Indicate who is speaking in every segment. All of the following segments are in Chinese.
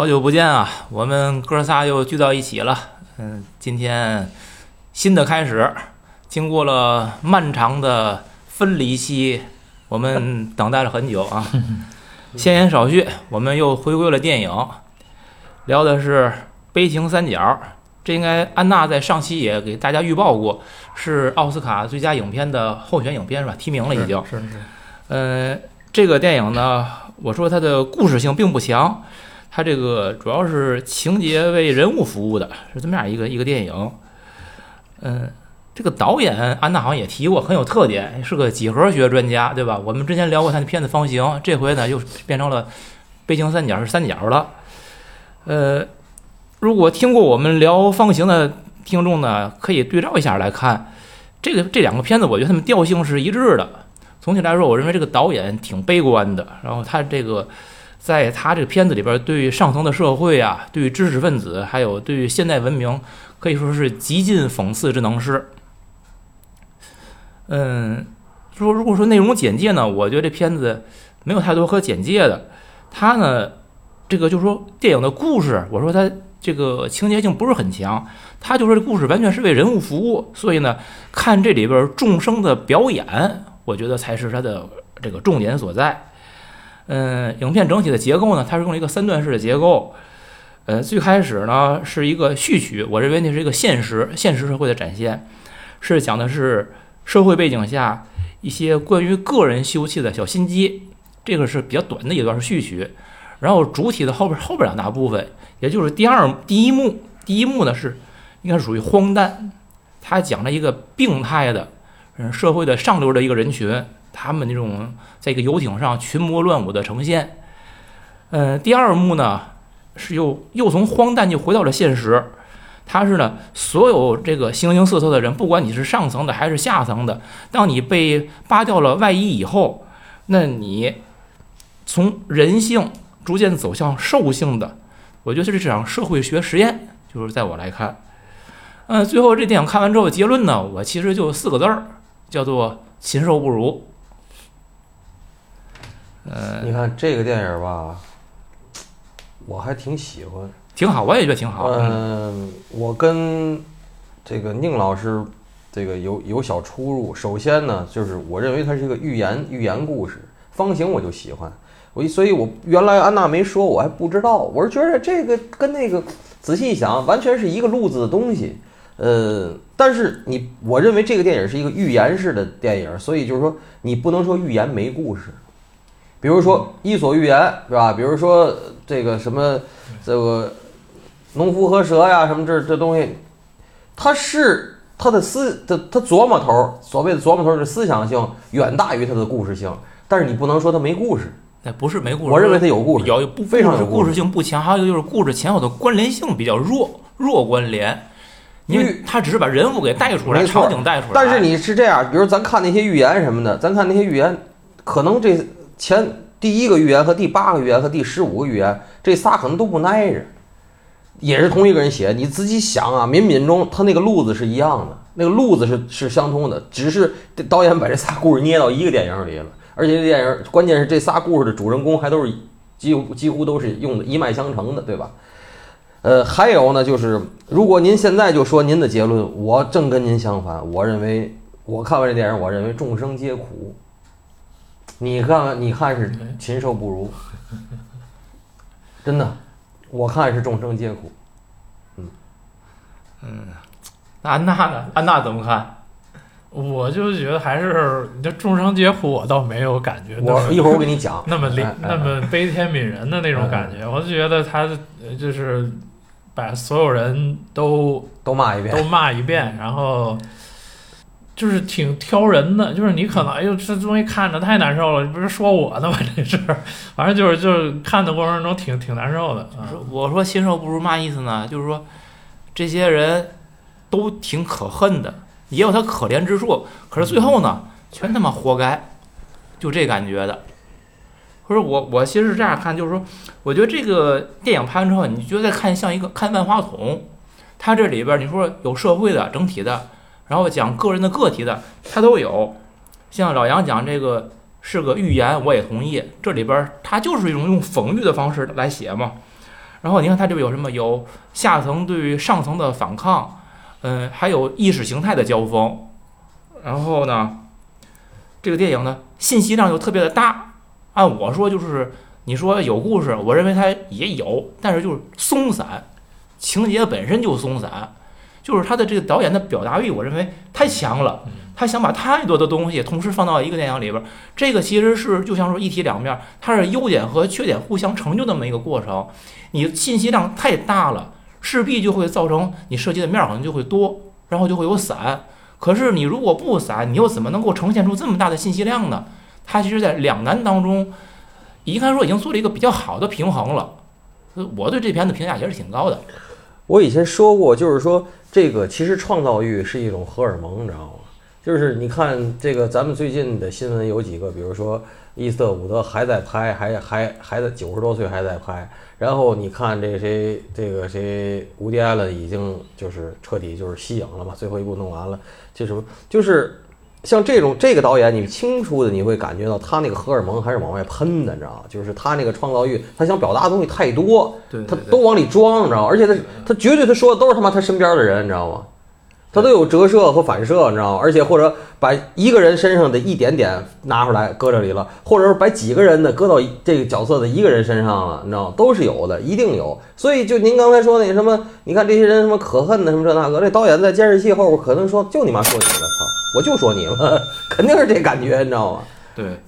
Speaker 1: 好久不见啊！我们哥仨又聚到一起了。嗯，今天新的开始，经过了漫长的分离期，我们等待了很久啊。闲言少叙，我们又回归了电影，聊的是《悲情三角》。这应该安娜在上期也给大家预报过，是奥斯卡最佳影片的候选影片是吧？提名了已经。
Speaker 2: 是是。
Speaker 1: 呃，这个电影呢，我说它的故事性并不强。它这个主要是情节为人物服务的，是这么样一个一个电影。嗯，这个导演安娜好像也提过，很有特点，是个几何学专家，对吧？我们之前聊过他的片子《方形》，这回呢又变成了背景三角是三角了。呃，如果听过我们聊《方形》的听众呢，可以对照一下来看，这个这两个片子，我觉得他们调性是一致的。总体来说，我认为这个导演挺悲观的，然后他这个。在他这个片子里边，对于上层的社会啊，对于知识分子，还有对于现代文明，可以说是极尽讽刺之能事。嗯，说如果说内容简介呢，我觉得这片子没有太多可简介的。他呢，这个就是说电影的故事，我说他这个情节性不是很强，他就说这故事完全是为人物服务，所以呢，看这里边众生的表演，我觉得才是他的这个重点所在。嗯，影片整体的结构呢，它是用一个三段式的结构。呃，最开始呢是一个序曲，我认为那是一个现实现实社会的展现，是讲的是社会背景下一些关于个人休憩的小心机。这个是比较短的一段序曲，然后主体的后边后边两大部分，也就是第二第一幕，第一幕呢是应该属于荒诞，它讲了一个病态的嗯社会的上流的一个人群。他们那种在一个游艇上群魔乱舞的呈现，呃，第二幕呢是又又从荒诞就回到了现实。它是呢，所有这个形形色色的人，不管你是上层的还是下层的，当你被扒掉了外衣以后，那你从人性逐渐走向兽性的，我觉得这是场社会学实验。就是在我来看，嗯，最后这电影看完之后结论呢，我其实就四个字儿，叫做禽兽不如。呃，
Speaker 3: 你看这个电影吧，我还挺喜欢，
Speaker 1: 挺好，我也觉得挺好。
Speaker 3: 嗯，我跟这个宁老师这个有有小出入。首先呢，就是我认为它是一个寓言寓言故事，方形我就喜欢。我所以，我原来安娜没说，我还不知道。我是觉得这个跟那个仔细一想，完全是一个路子的东西。呃，但是你，我认为这个电影是一个寓言式的电影，所以就是说，你不能说寓言没故事。比如说《伊索寓言》是吧？比如说这个什么这个农夫和蛇呀，什么这这东西，它是它的思，它它琢磨头，所谓的琢磨头是思想性远大于它的故事性。但是你不能说它没故事，
Speaker 1: 那不是没故事。
Speaker 3: 我认为它有故事，
Speaker 1: 有不
Speaker 3: 非常有
Speaker 1: 故事性不强，还有一个就是故事前后的关联性比较弱，弱关联。因为他只是把人物给带出来，场景带出来。
Speaker 3: 但是你是这样，比如咱看那些寓言什么的，咱看那些寓言，可能这。前第一个预言和第八个预言和第十五个预言，这仨可能都不挨着，也是同一个人写。你自己想啊，冥冥中他那个路子是一样的，那个路子是是相通的，只是导演把这仨故事捏到一个电影里了。而且这电影关键是这仨故事的主人公还都是几乎几乎都是用的一脉相承的，对吧？呃，还有呢，就是如果您现在就说您的结论，我正跟您相反。我认为我看完这电影，我认为众生皆苦。你看，你看是禽兽不如，真的，我看是众生皆苦。
Speaker 1: 嗯嗯，那安娜呢？安娜怎么看？
Speaker 2: 我就觉得还是你这众生皆苦，我倒没有感觉。
Speaker 3: 我一会儿我给你讲，
Speaker 2: 那么那么悲天悯人的那种感觉，我就觉得他就是把所有人都
Speaker 3: 都骂一遍，
Speaker 2: 都骂一遍，然后。就是挺挑人的，就是你可能哎呦这东西看着太难受了，你不是说我呢吗？这是，反正就是就是看的过程中挺挺难受的。
Speaker 1: 我说禽兽不如嘛意思呢？就是说这些人都挺可恨的，也有他可怜之处，可是最后呢，全他妈活该，就这感觉的。不是我我其实是这样看，就是说，我觉得这个电影拍完之后，你觉得看像一个看万花筒，它这里边你说有社会的整体的。然后讲个人的个体的，他都有。像老杨讲这个是个寓言，我也同意。这里边他就是一种用讽喻的方式来写嘛。然后你看它这边有什么？有下层对上层的反抗，嗯，还有意识形态的交锋。然后呢，这个电影呢信息量又特别的大。按我说就是，你说有故事，我认为它也有，但是就是松散，情节本身就松散，就是他的这个导演的表达欲，我认为太强了。他想把太多的东西同时放到一个电影里边儿，这个其实是就像说一体两面儿，它是优点和缺点互相成就那么一个过程。你信息量太大了，势必就会造成你涉及的面儿可能就会多，然后就会有散。可是你如果不散，你又怎么能够呈现出这么大的信息量呢？它其实，在两难当中，应该说已经做了一个比较好的平衡了。呃我对这片子评价也是挺高的。
Speaker 3: 我以前说过，就是说这个其实创造欲是一种荷尔蒙，你知道吗？就是你看这个，咱们最近的新闻有几个，比如说伊斯特伍德还在拍，还还还在九十多岁还在拍。然后你看这个谁，这个谁，吴迪艾伦已经就是彻底就是息影了嘛，最后一部弄完了，就什么就是像这种这个导演，你清楚的你会感觉到他那个荷尔蒙还是往外喷的，你知道吗？就是他那个创造欲，他想表达的东西太多，
Speaker 1: 对
Speaker 3: 他都往里装，你知道吗？而且他他绝对他说的都是他妈他身边的人，你知道吗？他都有折射和反射，你知道吗？而且或者把一个人身上的一点点拿出来搁这里了，或者是把几个人的搁到这个角色的一个人身上了，你知道吗？都是有的，一定有。所以就您刚才说那什么，你看这些人什么可恨的什么这那个，这导演在监视器后边可能说就你妈说你了，操，我就说你了，肯定是这感觉，你知道吗？
Speaker 1: 对，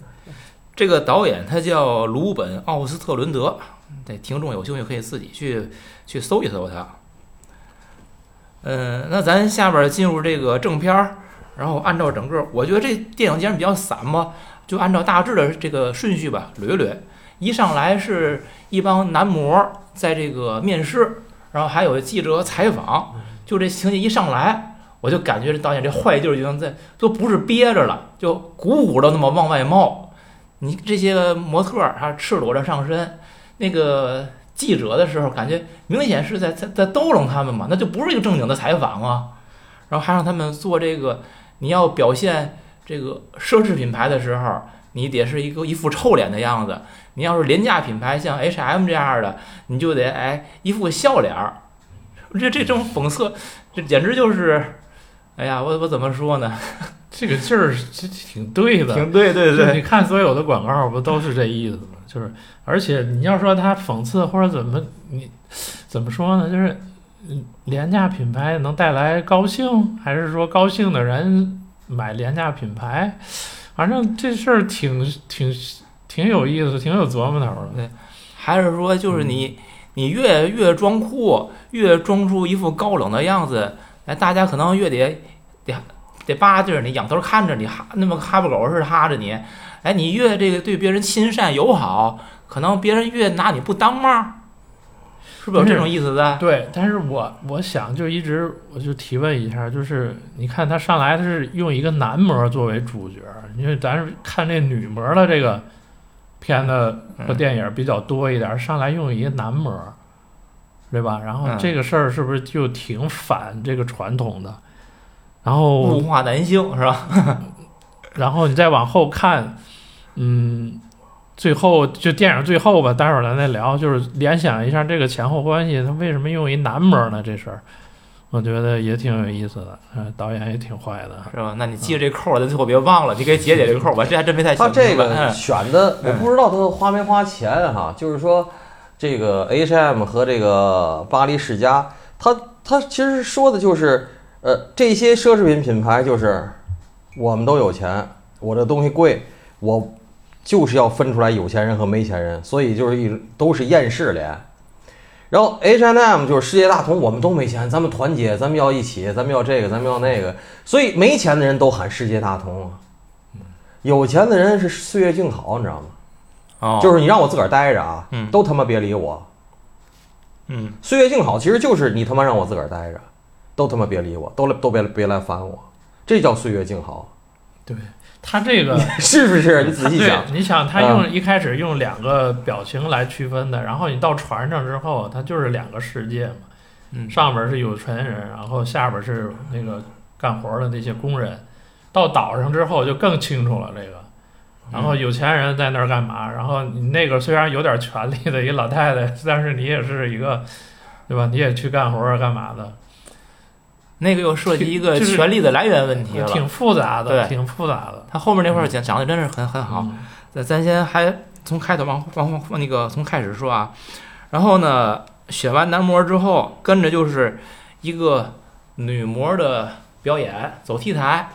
Speaker 1: 这个导演他叫鲁本·奥斯特伦德，这听众有兴趣可以自己去去搜一搜他。嗯，那咱下边进入这个正片儿，然后按照整个，我觉得这电影既然比较散嘛，就按照大致的这个顺序吧捋一捋。一上来是一帮男模在这个面试，然后还有记者采访，就这情节一上来，我就感觉这导演这坏劲儿已经在都不是憋着了，就鼓鼓的那么往外冒。你这些个模特儿他赤裸着上身，那个记者的时候，感觉明显是在在在逗弄他们嘛，那就不是一个正经的采访啊。然后还让他们做这个，你要表现这个奢侈品牌的时候，你得是一个一副臭脸的样子；你要是廉价品牌，像 H&M 这样的，你就得哎一副笑脸儿。这这种讽刺，这简直就是，哎呀，我我怎么说呢？
Speaker 2: 这个劲儿这挺对的，
Speaker 1: 挺对对
Speaker 2: 对你看所有的广告不都是这意思吗？就是，而且你要说他讽刺或者怎么你怎么说呢？就是嗯廉价品牌能带来高兴，还是说高兴的人买廉价品牌？反正这事儿挺挺挺有意思，挺有琢磨头的。
Speaker 1: 还是说就是你你越越装酷，越装出一副高冷的样子，哎，大家可能越得得得巴着你，仰头看着你，哈那么哈巴狗似的哈着你，哎，你越这个对别人亲善友好，可能别人越拿你不当妈儿，是不是有这种意思的？
Speaker 2: 对，但是我我想就一直我就提问一下，就是你看他上来他是用一个男模作为主角，因为咱是看这女模的这个片子和电影比较多一点，上来用一个男模，对吧？然后
Speaker 1: 嗯
Speaker 2: 这个事儿是不是就挺反这个传统的？然后
Speaker 1: 物化男性是吧？
Speaker 2: 然后你再往后看，嗯，最后就电影最后吧，待会儿咱再聊，就是联想一下这个前后关系，他为什么用一男模呢？这事儿，我觉得也挺有意思的，嗯，导演也挺坏的，
Speaker 1: 是吧？那你记着这扣儿，咱最后别忘了，你给解解这个扣儿，我这还真没太想
Speaker 3: 他这个选的，我不知道他花没花钱哈。就是说，这个 H&M 和这个巴黎世家，他他其实说的就是，呃，这些奢侈品品牌就是我们都有钱，我这东西贵，我就是要分出来有钱人和没钱人，所以就是一都是厌世脸。然后 H&M 就是世界大同，我们都没钱，咱们团结，咱们要一起，咱们要这个，咱们要那个，所以没钱的人都喊世界大同。有钱的人是岁月静好，你知道吗？
Speaker 1: 哦，
Speaker 3: 就是你让我自个儿待着啊，
Speaker 1: 嗯
Speaker 3: 都他妈别理我。
Speaker 1: 嗯，
Speaker 3: 岁月静好其实就是你他妈让我自个儿待着，都他妈别理我，都来都别别来烦我，这叫岁月静好，
Speaker 2: 对他这个。
Speaker 3: 是不是？你仔细想，
Speaker 2: 你想他用一开始用两个表情来区分的，然后你到船上之后，它就是两个世界嘛。
Speaker 1: 嗯
Speaker 2: 上边是有船人，然后下边是那个干活的那些工人。到岛上之后就更清楚了，这个然后有钱人在那儿干嘛？然后你那个虽然有点权力的一老太太，但是你也是一个，对吧？你也去干活儿干嘛的？
Speaker 1: 那个又涉及一个权力的来源问题了。
Speaker 2: 挺复杂的，
Speaker 1: 对
Speaker 2: 挺复杂的。
Speaker 1: 他后面那块儿讲讲的真是很很好。
Speaker 2: 嗯
Speaker 1: 咱咱先还从开头往往往那个从开始说啊，然后呢，选完男模之后，跟着就是一个女模的表演，走 T 台。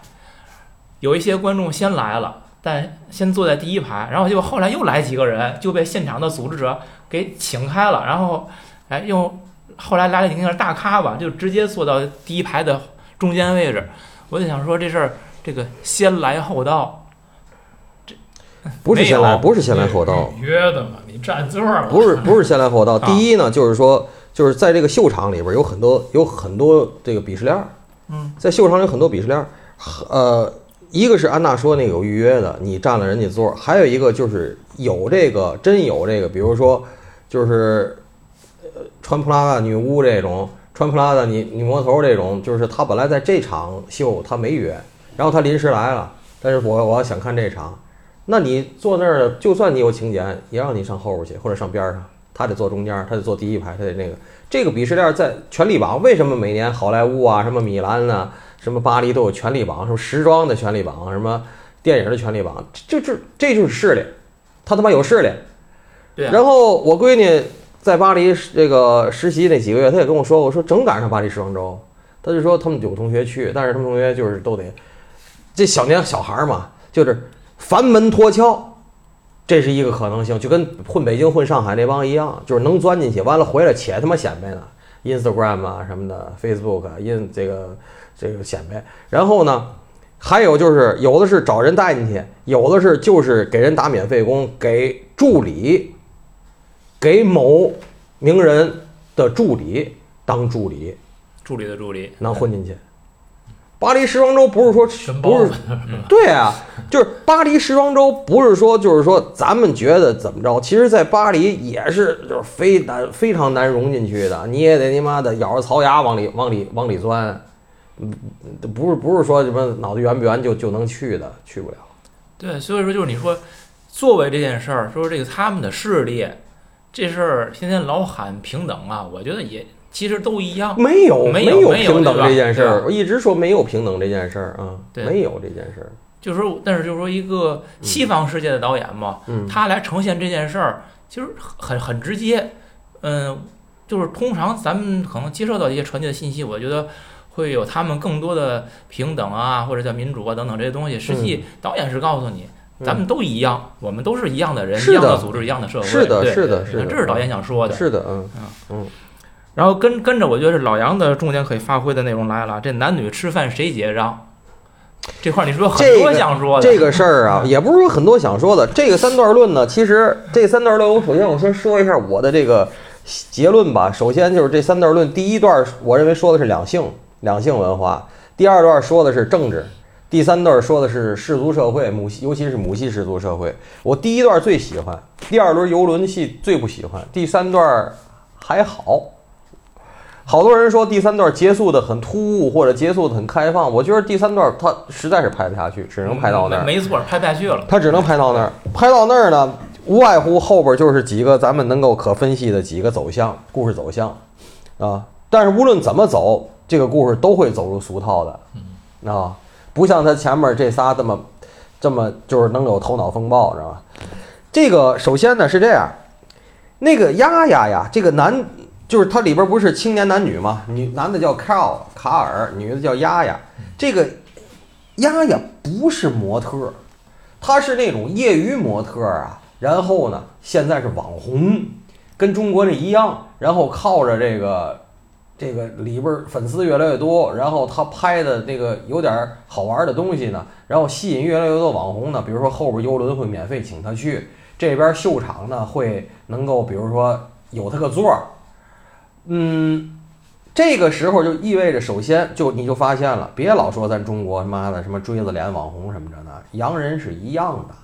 Speaker 1: 有一些观众先来了，但先坐在第一排，然后结果后来又来几个人，就被现场的组织者给请开了，然后哎又后来来了几个大咖吧，就直接坐到第一排的中间位置。我就想说这事儿，这个先来后到，这
Speaker 3: 不是先来，不是先来后到，
Speaker 2: 约的嘛，你占座了。
Speaker 3: 不是不是先来后到。
Speaker 1: 啊
Speaker 3: 第一呢，就是说，就是在这个秀场里边有很多有很多这个鄙视链儿，
Speaker 1: 嗯，
Speaker 3: 在秀场有很多鄙视链儿，呃，一个是安娜说那个有预约的，你占了人家座，还有一个就是有这个真有这个，比如说就是呃穿普拉达女巫这种，穿普拉达女女魔头这种，就是她本来在这场秀她没约，然后她临时来了，但是我我要想看这场，那你坐那儿，就算你有请柬，也让你上后边去或者上边上，他得坐中间儿，他得坐第一排，他得那个。这个鄙视链在权力榜，为什么每年好莱坞啊、什么米兰啊、什么巴黎都有权力榜，什么时装的权力榜，什么电影的权力榜，这这这就是势力，他他妈有势力。
Speaker 1: 对啊。
Speaker 3: 然后我闺女在巴黎这个实习那几个月，她也跟我说，我说正赶上巴黎时装周，她就说他们有同学去，但是他们同学就是都得这小年小孩儿嘛，就是烦门脱壳，这是一个可能性，就跟混北京混上海那帮一样，就是能钻进去，完了回来且他妈显摆呢，Instagram 啊什么的，Facebook 啊，因这个这个显摆。然后呢，还有就是有的是找人带进去，有的是就是给人打免费工，给助理，给某名人的助理当助理，
Speaker 1: 助理的助理
Speaker 3: 能混进去。巴黎时装周不是说
Speaker 2: 全包
Speaker 3: 不是 对啊，就是巴黎时装周不是说就是说咱们觉得怎么着，其实，在巴黎也是就是非难非常难融进去的，你也得你妈的咬着槽牙往里往里往里钻，嗯，不是不是说什么脑子圆不圆就就能去的，去不了。
Speaker 1: 对，所以说就是你说作为这件事儿，说这个他们的势力这事儿，天天老喊平等啊，我觉得也其实都一样。
Speaker 3: 没有
Speaker 1: 没有
Speaker 3: 有
Speaker 1: 没有
Speaker 3: 平等这件事儿，我一直说没有平等这件事儿啊，
Speaker 1: 对
Speaker 3: 没有这件事儿。
Speaker 1: 就是说，但是就是说一个西方世界的导演嘛，
Speaker 3: 嗯，
Speaker 1: 他来呈现这件事儿，其实很很直接。嗯，就是通常咱们可能接受到一些传递的信息，我觉得会有他们更多的平等啊，或者叫民主啊等等这些东西。实际导演是告诉你，
Speaker 3: 嗯
Speaker 1: 咱们都一样，我们都是一样的人，
Speaker 3: 的
Speaker 1: 一样的组织，一样的社会。
Speaker 3: 是的
Speaker 1: 对
Speaker 3: 是的是的
Speaker 1: 这是导演想说的。
Speaker 3: 是的，嗯嗯，
Speaker 1: 然后跟跟着，我觉得是老杨的重点可以发挥的内容来了。这男女吃饭谁结账？这块儿你说很多
Speaker 3: 这个
Speaker 1: 想说的，
Speaker 3: 这个事儿啊，也不是说很多想说的。这个三段论呢，其实这三段论，我首先我先说一下我的这个结论吧。首先就是这三段论，第一段我认为说的是两性，两性文化；第二段说的是政治；第三段说的是氏族社会，母系尤其是母系氏族社会。我第一段最喜欢，第二轮游轮戏最不喜欢，第三段还好。好多人说第三段结束的很突兀，或者结束的很开放。我觉得第三段它实在是拍不下去，只能拍到那儿。
Speaker 1: 没没错，拍不下去了。
Speaker 3: 他只能拍到那儿，拍到那儿呢，无外乎后边就是几个咱们能够可分析的几个走向，故事走向啊。但是无论怎么走，这个故事都会走入俗套的啊，不像他前面这仨这么这么就是能有头脑风暴，知道吧？这个首先呢是这样，那个丫丫呀，这个男就是它里边不是青年男女吗，女男的叫卡尔卡尔，女的叫丫丫，这个丫丫不是模特儿。他是那种业余模特啊，然后呢，现在是网红，跟中国这一样，然后靠着这个这个里边粉丝越来越多，然后他拍的那个有点好玩的东西呢，然后吸引越来越多网红呢，比如说后边游轮会免费请他去，这边秀场呢会能够比如说有他个座儿，嗯。这个时候就意味着，首先就你就发现了，别老说咱中国他妈的什么锥子脸网红什么着呢，洋人是一样的，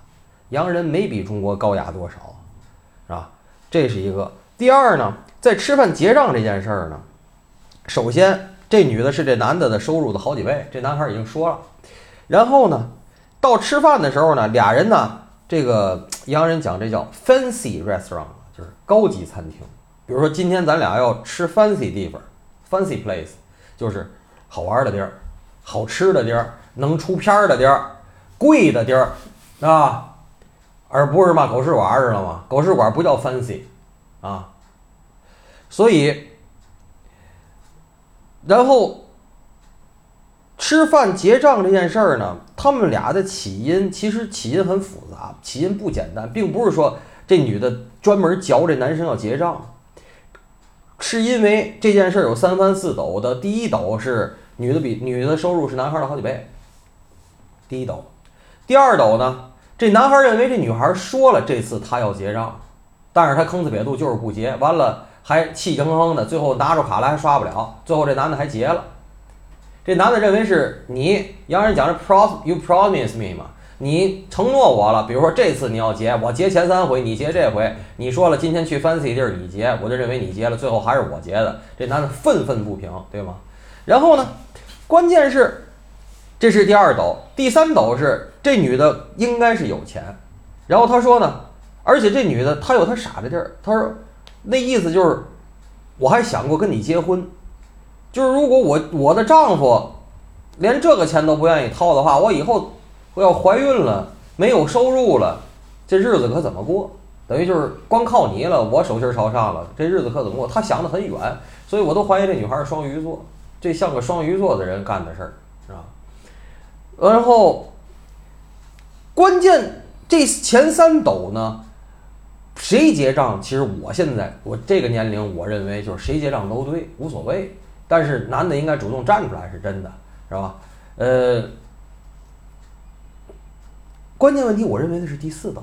Speaker 3: 洋人没比中国高雅多少，是吧？这是一个。第二呢，在吃饭结账这件事儿呢，首先这女的是这男的的收入的好几倍，这男孩已经说了。然后呢，到吃饭的时候呢，俩人呢，这个洋人讲这叫 fancy restaurant，就是高级餐厅。比如说今天咱俩要吃 fancy 地方，fancy place 就是好玩的地儿、好吃的地儿、能出片儿的地儿、贵的地儿啊，而不是嘛狗食馆，知道吗？狗食馆不叫 fancy 啊，所以，然后吃饭结账这件事儿呢，他们俩的起因其实起因很复杂，起因不简单，并不是说这女的专门嚼这男生要结账。是因为这件事有三翻四抖的，第一抖是女的比女的收入是男孩的好几倍，第一抖，第二抖呢，这男孩认为这女孩说了这次他要结账，但是他坑呲瘪肚就是不结，完了还气哼哼的，最后拿出卡来还刷不了，最后这男的还结了，这男的认为是你洋人讲是 pros you promise me 嘛。你承诺我了，比如说这次你要结，我结前三回，你结这回。你说了今天去 fancy 地儿你结，我就认为你结了，最后还是我结的。这男的愤愤不平，对吗？然后呢，关键是这是第二斗，第三斗是这女的应该是有钱。然后他说呢，而且这女的她有她傻的地儿，他说那意思就是我还想过跟你结婚，就是如果我我的丈夫连这个钱都不愿意掏的话，我以后。我要怀孕了，没有收入了，这日子可怎么过？等于就是光靠你了，我手心朝上了，这日子可怎么过？他想得很远，所以我都怀疑这女孩是双鱼座，这像个双鱼座的人干的事儿，是吧？然后，关键这前三斗呢，谁结账？其实我现在我这个年龄，我认为就是谁结账都对，无所谓。但是男的应该主动站出来，是真的，是吧？呃。关键问题，我认为的是第四斗。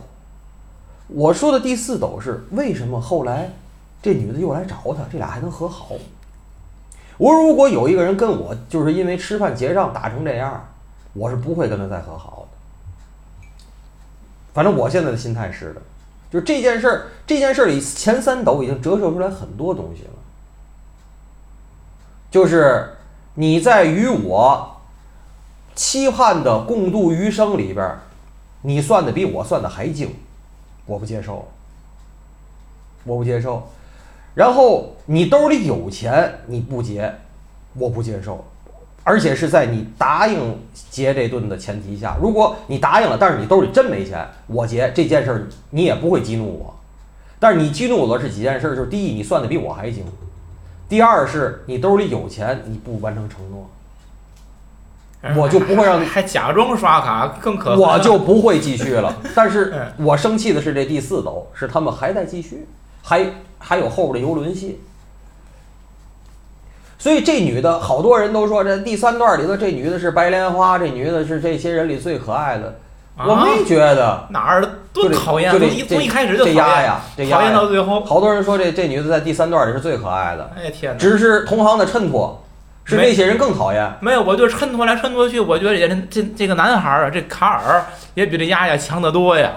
Speaker 3: 我说的第四斗是为什么后来这女的又来找他，这俩还能和好？我如果有一个人跟我就是因为吃饭结账打成这样，我是不会跟他再和好的。反正我现在的心态是的，就这件事儿，这件事儿里前三斗已经折射出来很多东西了，就是你在与我期盼的共度余生里边。你算的比我算的还精，我不接受，我不接受。然后你兜里有钱，你不结，我不接受。而且是在你答应结这顿的前提下，如果你答应了，但是你兜里真没钱，我结这件事儿你也不会激怒我。但是你激怒我的是几件事，就是第一，你算的比我还精；第二是你兜里有钱，你不完成承诺。我就不会让
Speaker 1: 还假装刷卡更可，
Speaker 3: 我就不会继续了。但是我生气的是这第四斗，是他们还在继续，还还有后边的游轮戏。所以这女的，好多人都说这第三段里头这女的是白莲花，这女的是这些人里最可爱的。我没觉得
Speaker 1: 哪儿多讨厌，
Speaker 3: 从
Speaker 1: 从一开始就
Speaker 3: 这丫呀，这
Speaker 1: 讨厌到最后。
Speaker 3: 好多人说这这女的在第三段里是最可爱的。
Speaker 1: 哎天哪！
Speaker 3: 只是同行的衬托。是那些人更讨厌。
Speaker 1: 没有，我就衬托来衬托去，我觉得也这这个男孩儿啊，这卡尔也比这丫丫强得多呀。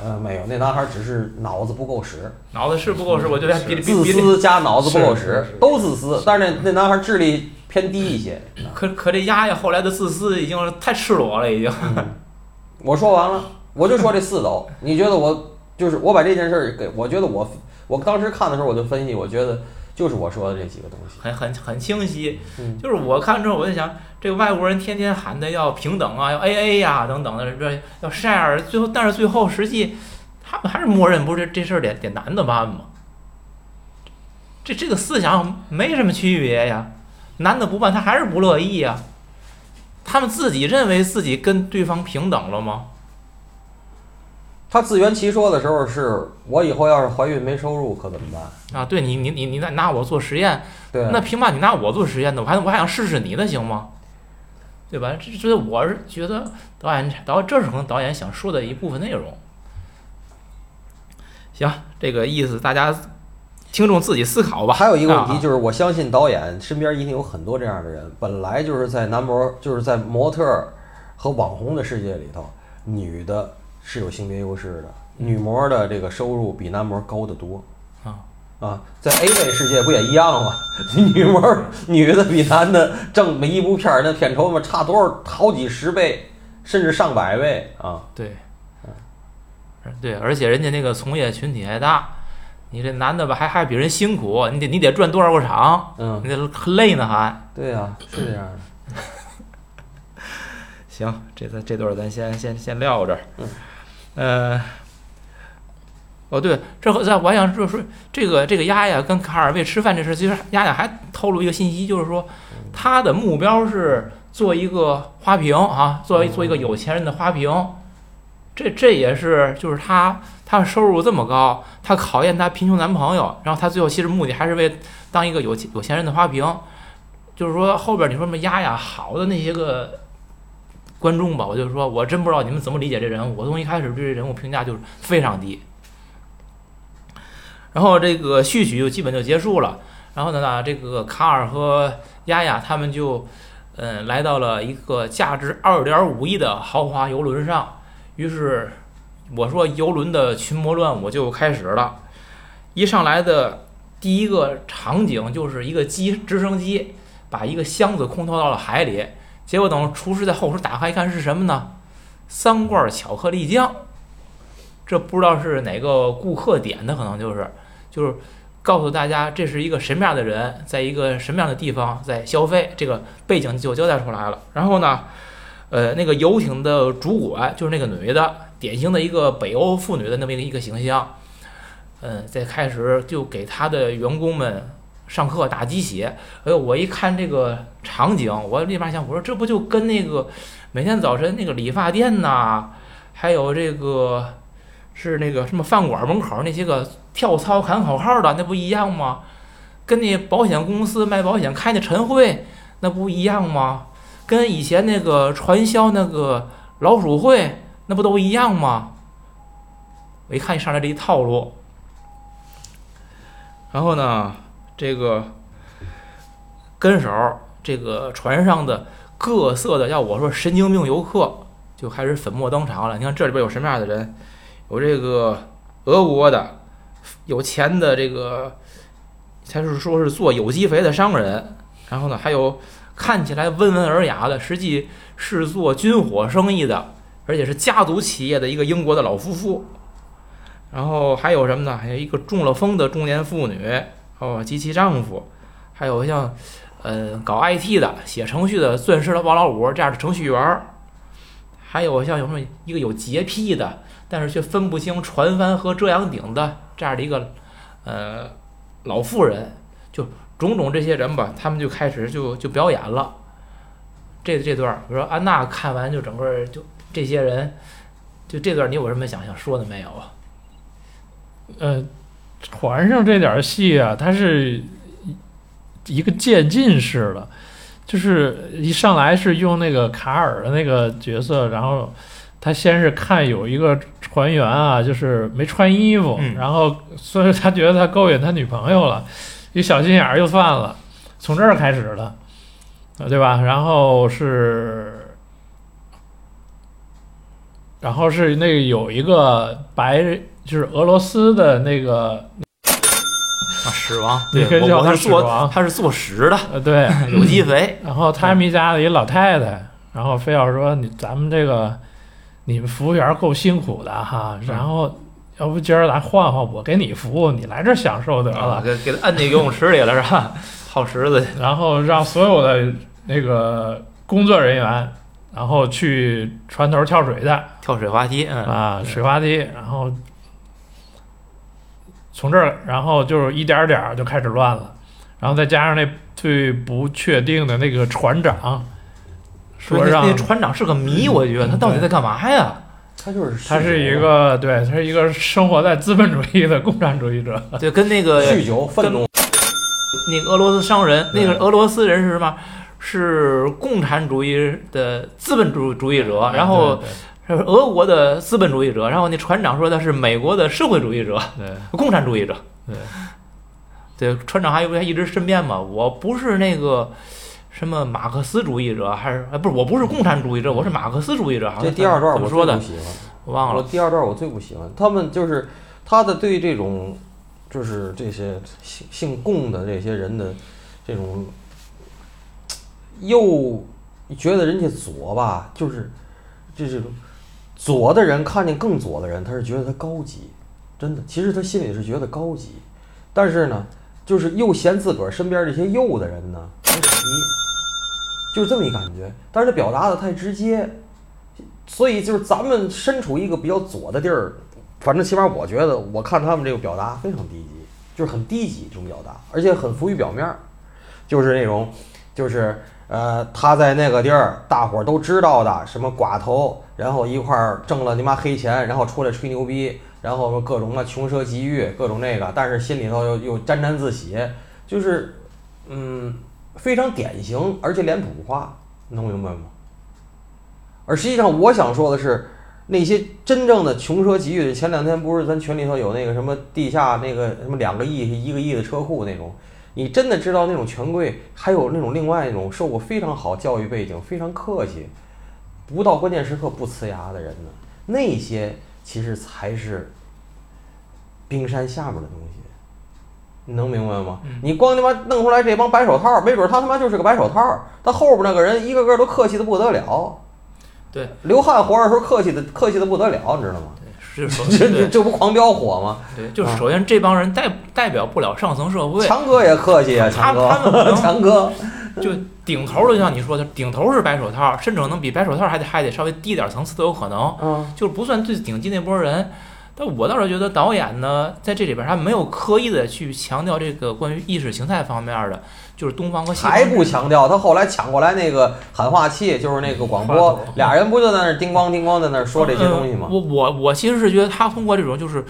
Speaker 3: 呃，没有，那男孩儿只是脑子不够使。
Speaker 1: 脑子是不够使，我觉得比
Speaker 3: 自私加脑子不够使，都自私。但是那那男孩儿智力偏低一些。
Speaker 1: 可可这丫丫后来的自私已经太赤裸了，已经。
Speaker 3: 我说完了，我就说这四斗。你觉得我就是我把这件事儿给？我觉得我我当时看的时候我就分析，我觉得。就是我说的这几个东西，
Speaker 1: 很很很清晰。就是我看之后，我就想，这个外国人天天喊的要平等啊，要 A A 呀，等等的，这要 share，最后但是最后实际他们还是默认，不是这事儿得得男的办吗？这这个思想没什么区别呀，男的不办他还是不乐意呀。他们自己认为自己跟对方平等了吗？
Speaker 3: 他自圆其说的时候是：我以后要是怀孕没收入可怎么办？
Speaker 1: 啊，对你你你你拿拿我做实验，
Speaker 3: 对，
Speaker 1: 那凭嘛你拿我做实验呢？我还我还想试试你的行吗？对吧？这这我是觉得导演导这是可能导演想说的一部分内容。行，这个意思大家听众自己思考吧。
Speaker 3: 还有一个问题就是，我相信导演身边一定有很多这样的人，本来就是在男模就是在模特和网红的世界里头，女的。是有性别优势的，女模的这个收入比男模高得多
Speaker 1: 啊
Speaker 3: 啊，在 A 类世界不也一样吗？女模女的比男的挣每一部片儿那片酬嘛差多少好几十倍，甚至上百倍啊！
Speaker 1: 对，对，而且人家那个从业群体还大，你这男的吧还还比人辛苦，你得你得转多少个场，
Speaker 3: 嗯，
Speaker 1: 你得很累呢还。
Speaker 3: 对啊、是这样的。
Speaker 1: 行，这咱这段儿咱先先先撂这儿。
Speaker 3: 嗯。
Speaker 1: 呃，哦对，这和在我还想说说这个这个丫丫跟卡尔为吃饭这事，其实丫丫还透露一个信息，就是说他的目标是做一个花瓶啊，作为做一个有钱人的花瓶。这这也是就是他他收入这么高，他考验他贫穷男朋友，然后他最后其实目的还是为当一个有钱有钱人的花瓶。就是说后边你说什么丫丫好的那些个观众吧，我就说我真不知道你们怎么理解这人物。我从一开始对这人物评价就是非常低。然后这个序曲就基本就结束了。然后呢，这个卡尔和丫丫他们就，嗯，来到了一个价值二点五亿的豪华游轮上。于是我说游轮的群魔乱舞就开始了。一上来的第一个场景就是一个机直升机把一个箱子空投到了海里。结果等厨师在后厨打开一看是什么呢？三罐巧克力酱。这不知道是哪个顾客点的，可能就是就是告诉大家这是一个什么样的人，在一个什么样的地方在消费，这个背景就交代出来了。然后呢，呃，那个游艇的主管就是那个女的，典型的一个北欧妇女的那么一个一个形象。嗯，在开始就给他的员工们上课打鸡血。哎呦，我一看这个场景，我立马想，我说这不就跟那个每天早晨那个理发店呐，还有这个是那个什么饭馆门口那些个跳操喊口号的，那不一样吗？跟那保险公司卖保险开那晨会，那不一样吗？跟以前那个传销那个老鼠会，那不都一样吗？我一看一上来这一套路，然后呢，这个跟手这个船上的各色的，要我说神经病游客就开始粉墨登场了。你看这里边有什么样的人？有这个俄国的有钱的这个，他是说是做有机肥的商人，然后呢，还有看起来温文尔雅的，实际是做军火生意的，而且是家族企业的一个英国的老夫妇。然后还有什么呢？还有一个中了风的中年妇女，哦，及其丈夫，还有像，呃，搞 IT 的、写程序的钻石的王老五这样的程序员儿，还有像有什么一个有洁癖的，但是却分不清船帆和遮阳顶的这样的一个，呃，老妇人，就种种这些人吧，他们就开始就就表演了。这这段儿，我说安娜看完就整个就这些人，就这段你有什么想想说的没有啊？
Speaker 2: 呃，船上这点儿戏啊，它是一个渐进式的，就是一上来是用那个卡尔的那个角色，然后他先是看有一个船员啊，就是没穿衣服，
Speaker 1: 嗯
Speaker 2: 然后所以他觉得他勾引他女朋友了，一小心眼儿又犯了，从这儿开始的，呃对吧？然后是。然后是那个有一个白，就是俄罗斯的那个，
Speaker 1: 啊，屎王，对，
Speaker 2: 你可以叫他
Speaker 1: 我我是做
Speaker 2: 王
Speaker 1: 他是做屎的，
Speaker 2: 呃，对，
Speaker 1: 有机肥，
Speaker 2: 然后他们一家的一老太太，然后非要说你咱们这个你们服务员够辛苦的哈，
Speaker 1: 嗯。
Speaker 2: 然后要不今儿咱换换，我给你服务，你来这儿享受得
Speaker 1: 啊，
Speaker 2: 了，
Speaker 1: 给给他摁那游泳池里了是吧？耗池子去，
Speaker 2: 然后让所有的那个工作人员，然后去船头跳水去
Speaker 1: 跳水滑梯，嗯，
Speaker 2: 啊，水滑梯，然后从这儿，然后就是一点儿点儿就开始乱了，然后再加上那最不确定的那个船长。说
Speaker 1: 那
Speaker 2: 让
Speaker 1: 那船长是个谜，我觉得他到底在干嘛呀？
Speaker 3: 他就是
Speaker 2: 他是一个对，他是一个生活在资本主义的共产主义者。
Speaker 1: 对，跟那个
Speaker 3: 酗酒愤怒，
Speaker 1: 那个俄罗斯商人，那个俄罗斯人是什么？是共产主义的资本主主义者，然后俄国的资本主义者，然后那船长说他是美国的社会主义者、
Speaker 2: 对
Speaker 1: 共产主义者。
Speaker 2: 对
Speaker 1: 对，船长还一直申辩嘛，我不是那个什么马克思主义者，还是哎不是，我不是共产主义者，我是马克思主义者。好像
Speaker 3: 这第二段
Speaker 1: 怎么说的
Speaker 3: 我最不？喜欢。
Speaker 1: 我忘了。
Speaker 3: 我第二段我最不喜欢，他们就是他的对这种就是这些姓姓共的这些人的这种，又觉得人家左吧，就是这这种左的人看见更左的人，他是觉得他高级，真的，其实他心里是觉得高级，但是呢，就是又嫌自个儿身边这些右的人呢很皮，就是这么一感觉。但是他表达的太直接，所以就是咱们身处一个比较左的地儿，反正起码我觉得，我看他们这个表达非常低级，就是很低级这种表达，而且很浮于表面，就是那种，就是呃他在那个地儿，大伙儿都知道的，什么寡头，然后一块儿挣了你妈黑钱，然后出来吹牛逼，然后各种的穷奢极欲，各种那个，但是心里头又又沾沾自喜，就是嗯非常典型，而且脸谱化，能明白吗？而实际上，我想说的是，那些真正的穷奢极欲的，前两天不是咱群里头有那个什么地下那个什么两个亿、一个亿的车库那种，你真的知道那种权贵，还有那种另外一种受过非常好教育背景、非常客气，不到关键时刻不呲牙的人呢？那些其实才是冰山下面的东西。你能明白吗？你光他妈弄出来这帮白手套，没准他他妈就是个白手套，他后边那个人一个个都客气的不得了。
Speaker 1: 对，
Speaker 3: 刘汉活着时候客气的客气的不得了，你知道吗？这 这这不狂飙火吗？
Speaker 1: 对，就是首先这帮人代代表不了上层社会，
Speaker 3: 强哥也客气啊，强哥 强哥，
Speaker 1: 就顶头的，就像你说的，顶头是白手套，甚至可能比白手套还得还得稍微低点层次都有可能，
Speaker 3: 嗯，
Speaker 1: 就是不算最顶级那波人。但我倒是觉得导演呢，在这里边他没有刻意的去强调这个关于意识形态方面的，就是东方和西方
Speaker 3: 还不强调，他后来抢过来那个喊话器，就是那个广播，俩人不就在那儿叮咣叮咣在那儿说这些东西吗
Speaker 1: 嗯？我我我其实是觉得他通过这种就是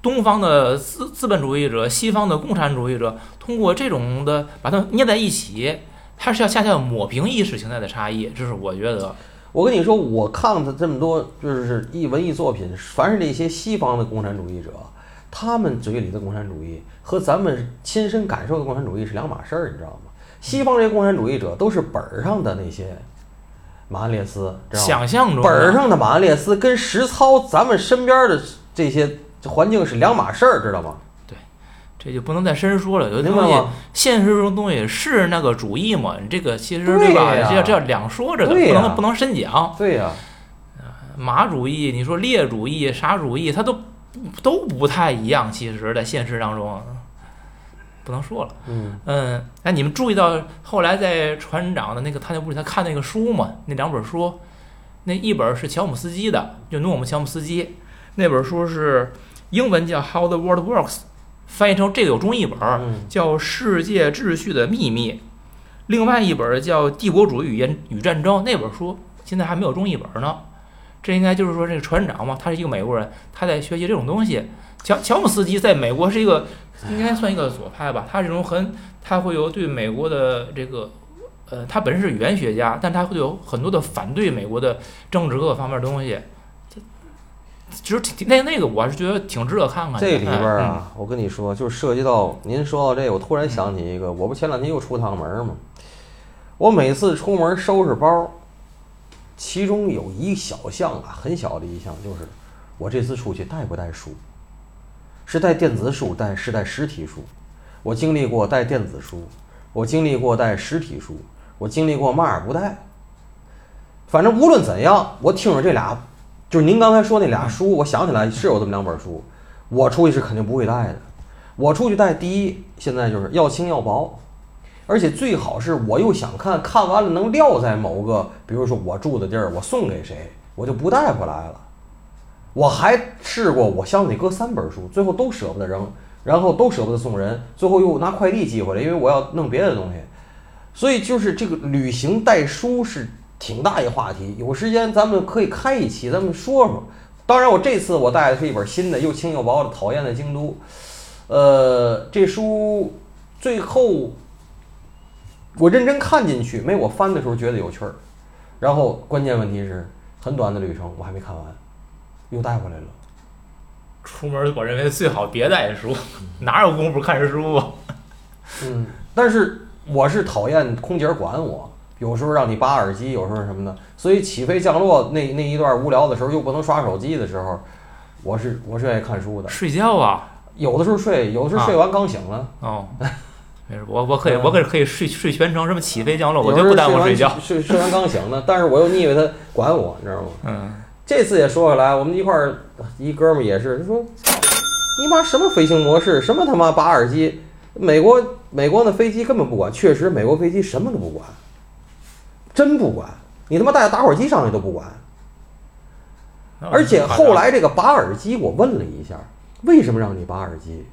Speaker 1: 东方的资资本主义者，西方的共产主义者，通过这种的把它们捏在一起，他是要恰恰抹平意识形态的差异，这是我觉得。
Speaker 3: 我跟你说，我看他这么多就是艺文艺作品，凡是那些西方的共产主义者，他们嘴里的共产主义和咱们亲身感受的共产主义是两码事儿，你知道吗？西方这些共产主义者都是本儿上的那些马恩列斯，知道吗？
Speaker 1: 想象中
Speaker 3: 本儿上的马恩列斯跟实操咱们身边的这些环境是两码事儿，知道吗？
Speaker 1: 这就不能再深说了，有的东西？现实中东西是那个主义嘛，你这个其实
Speaker 3: 对
Speaker 1: 对吧？这要这要两说，
Speaker 3: 着的
Speaker 1: 不能不能深讲。
Speaker 3: 对呀、
Speaker 1: 马主义，你说列主义、啥主义，它都都不太一样。其实，在现实当中，不能说了。
Speaker 3: 嗯，
Speaker 1: 嗯，哎，你们注意到后来在船长的那个他那屋里，他看那个书嘛？那两本书，那一本是乔姆斯基的，就诺姆乔姆斯基，那本书是英文叫《How the World Works》，翻译成这个有中译本叫《世界秩序的秘密》，另外一本叫《帝国主义语言与战争》，那本书现在还没有中译本呢。这应该就是说，这个船长嘛，他是一个美国人，他在学习这种东西。乔乔姆斯基在美国是一个，应该算一个左派吧。他这种很，他会有对美国的这个，呃，他本身是语言学家，但他会有很多的反对美国的政治各个方面的东西。这其实挺那那个，我还是觉得挺值得看看。
Speaker 3: 这里边啊，我跟你说，就是涉及到您说到这个，我突然想起一个，我不前两天又出趟门儿吗？我每次出门收拾包，其中有一小项啊，很小的一项，就是我这次出去带不带书，是带电子书，带是带实体书。我经历过带电子书，我经历过带实体书，我经历过嘛儿不带。反正无论怎样，我听着这俩，就是您刚才说那俩书，我想起来是有这么两本书。我出去是肯定不会带的。我出去带，第一，现在就是要轻要薄，而且最好是我又想看看完了能撂在某个，比如说我住的地儿，我送给谁，我就不带回来了。我还试过，我箱子里搁三本书，最后都舍不得扔，然后都舍不得送人，最后又拿快递寄回来，因为我要弄别的东西。所以就是这个旅行带书是挺大一话题，有时间咱们可以开一期，咱们说说。当然，我这次我带的是一本新的，又轻又薄的《讨厌的京都》。呃，这书最后我认真看进去，没我翻的时候觉得有趣儿。然后关键问题是，很短的旅程我还没看完，又带回来了。
Speaker 1: 出门我认为最好别带书，哪有功夫看书啊？
Speaker 3: 嗯，但是我是讨厌空姐管我，有时候让你拔耳机，有时候什么的。所以起飞降落那那一段无聊的时候，又不能刷手机的时候，我是我是愿意看书的。
Speaker 1: 睡觉啊？
Speaker 3: 有的时候睡，有的时候睡完刚醒了，
Speaker 1: 哦，没事，我我可以我可以可以睡睡全程，什么起飞降落，我就不耽误睡觉。
Speaker 3: 睡睡完刚醒呢，但是我又腻歪他管我，你知道吗？
Speaker 1: 嗯，
Speaker 3: 这次也说回来，我们一块儿一哥们儿也是，他说：“你妈什么飞行模式，什么他妈拔耳机，美国美国的飞机根本不管。确实，美国飞机什么都不管，真不管。你他妈带打火机上去都不管。而且后来这个拔耳机，我问了一下，为什么让你拔耳机？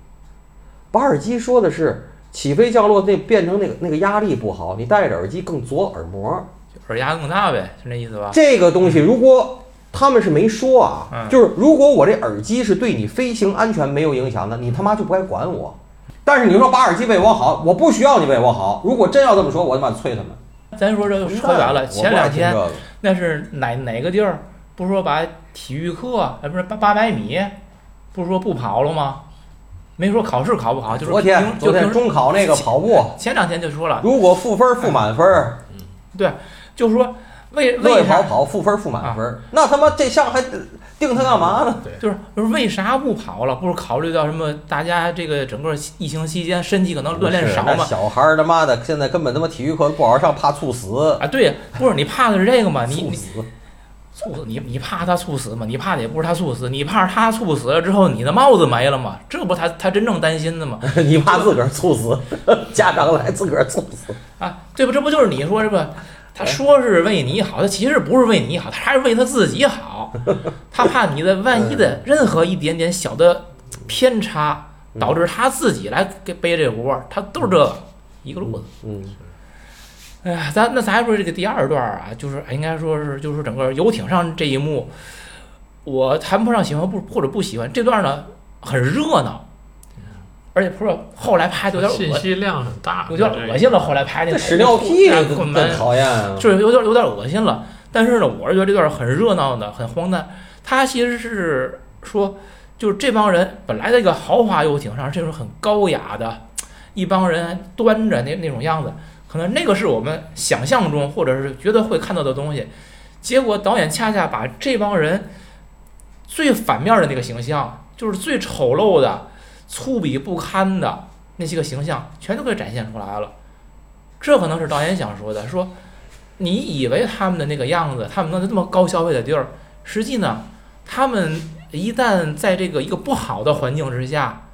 Speaker 3: 拔耳机说的是起飞降落那变成那个那个压力不好，你戴着耳机更左耳膜。
Speaker 1: 耳压更大呗，是那意思吧？
Speaker 3: 这个东西如果他们是没说啊，
Speaker 1: 嗯
Speaker 3: 就是如果我这耳机是对你飞行安全没有影响的，你他妈就不该管我。但是你说拔耳机为我好，我不需要你为我好。如果真要这么说，我他妈催他们。
Speaker 1: 咱说这说远了，前两天那是哪哪个地儿？不是说把体育课，哎，不是八八百米，不是说不跑了吗？没说考试考不好，就是
Speaker 3: 昨天昨天中考那个跑步，
Speaker 1: 前两天就说了，
Speaker 3: 如果负分负满分，对
Speaker 1: 就是说为为啥
Speaker 3: 跑跑负分负满分，那他妈这项还定他干嘛呢？
Speaker 2: 对，
Speaker 1: 就是就是为啥不跑了？不是考虑到什么？大家这个整个疫情期间身体可能锻炼少嘛？
Speaker 3: 不是那小孩儿他妈的现在根本他妈体育课不好好上，怕猝死。
Speaker 1: 啊，对，不是你怕的是这个吗？你你
Speaker 3: 猝死，
Speaker 1: 猝死，你你怕他猝死吗？你怕的也不是他猝死，你怕是他猝死了之后你的帽子没了吗？这不他他真正担心的吗？
Speaker 3: 你怕自个儿猝死，家长来自个儿猝死。
Speaker 1: 啊，对不？这不就是你说这不？他说是为你好，他其实不是为你好，他还是为他自己好。他怕你的万一的任何一点点小的偏差，导致他自己来给背这活儿，他都是这个一个路子。
Speaker 3: 嗯，
Speaker 1: 哎呀，咱那咱说这个第二段啊，就是应该说是就是整个游艇上这一幕，我谈不上喜欢不或者不喜欢这段呢，很热闹，而且不是后来拍的有点，
Speaker 2: 信息量很大，
Speaker 1: 有点恶心了。后来拍那个
Speaker 3: 屎尿屁
Speaker 1: 哎
Speaker 3: 更讨厌啊！
Speaker 1: 就是有点有点恶心了。但是呢，我是觉得这段很热闹的，很荒诞。他其实是说，就是这帮人本来在一个豪华游艇上，这种很高雅的，一帮人端着那那种样子，可能那个是我们想象中或者是觉得会看到的东西。结果导演恰恰把这帮人最反面的那个形象，就是最丑陋的、粗鄙不堪的那些个形象，全都给展现出来了。这可能是导演想说的，说你以为他们的那个样子，他们能在这么高消费的地儿，实际呢，他们一旦在这个一个不好的环境之下，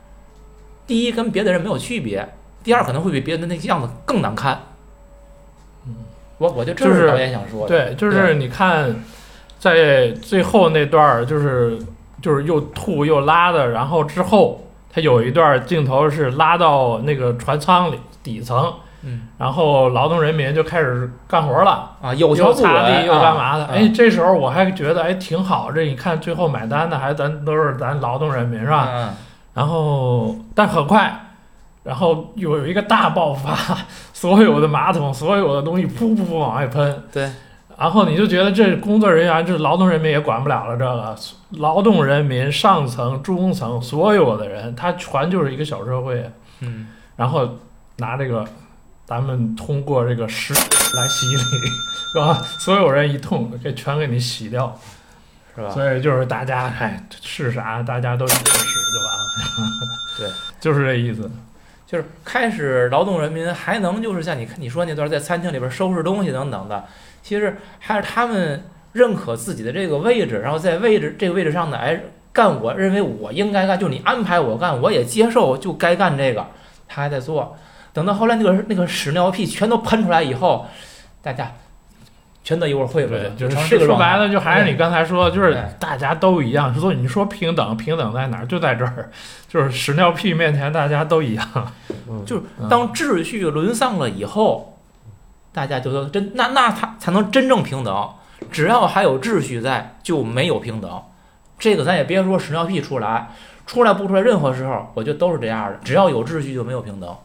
Speaker 1: 第一跟别的人没有区别，第二可能会比别人的那个样子更难看。
Speaker 2: 嗯，
Speaker 1: 我我觉得这
Speaker 2: 是
Speaker 1: 导演想说的。
Speaker 2: 对，就是你看，在最后那段儿，就是就是又吐又拉的，然后之后他有一段镜头是拉到那个船舱里底层，
Speaker 1: 嗯
Speaker 2: 然后劳动人民就开始干活了，
Speaker 1: 啊，
Speaker 2: 又擦地又干嘛的。
Speaker 1: 啊
Speaker 2: 哎，这时候我还觉得哎挺好，这你看最后买单的还咱都是咱劳动人民是吧？
Speaker 1: 嗯
Speaker 2: 然后但很快。然后有有一个大爆发，所有的马桶、所有的东西噗噗噗往外喷，
Speaker 1: 对，
Speaker 2: 然后你就觉得这工作人员，这劳动人民也管不了了。这个劳动人民上层、中层所有的人，他全就是一个小社会。
Speaker 1: 嗯，
Speaker 2: 然后拿这个，咱们通过这个屎来洗礼，是吧？所有人一通给全给你洗掉。
Speaker 1: 是吧？
Speaker 2: 所以就是大家哎是啥，大家都洗个屎就完了。
Speaker 1: 对，
Speaker 2: 就是这意思。
Speaker 1: 就是开始劳动人民还能就是像你看你说那段在餐厅里边收拾东西等等的，其实还是他们认可自己的这个位置，然后在位置这个位置上呢，哎，干我认为我应该干，就是你安排我干，我也接受，就该干这个，他还在做。等到后来那个那个屎尿屁全都喷出来以后，大家全都一会儿会
Speaker 2: 会，
Speaker 1: 了，
Speaker 2: 就是
Speaker 1: 这个
Speaker 2: 说白了，就还是你刚才说的，就是大家都一样。所以你说平等，平等在哪儿？就在这儿，就是屎尿屁面前大家都一样。
Speaker 1: 就是
Speaker 2: 嗯
Speaker 1: 当秩序沦丧了以后，大家就说真那那他才能真正平等。只要还有秩序在，就没有平等。这个咱也别说屎尿屁出来，出来不出来，任何时候我觉得都是这样的。只要有秩序，就没有平等。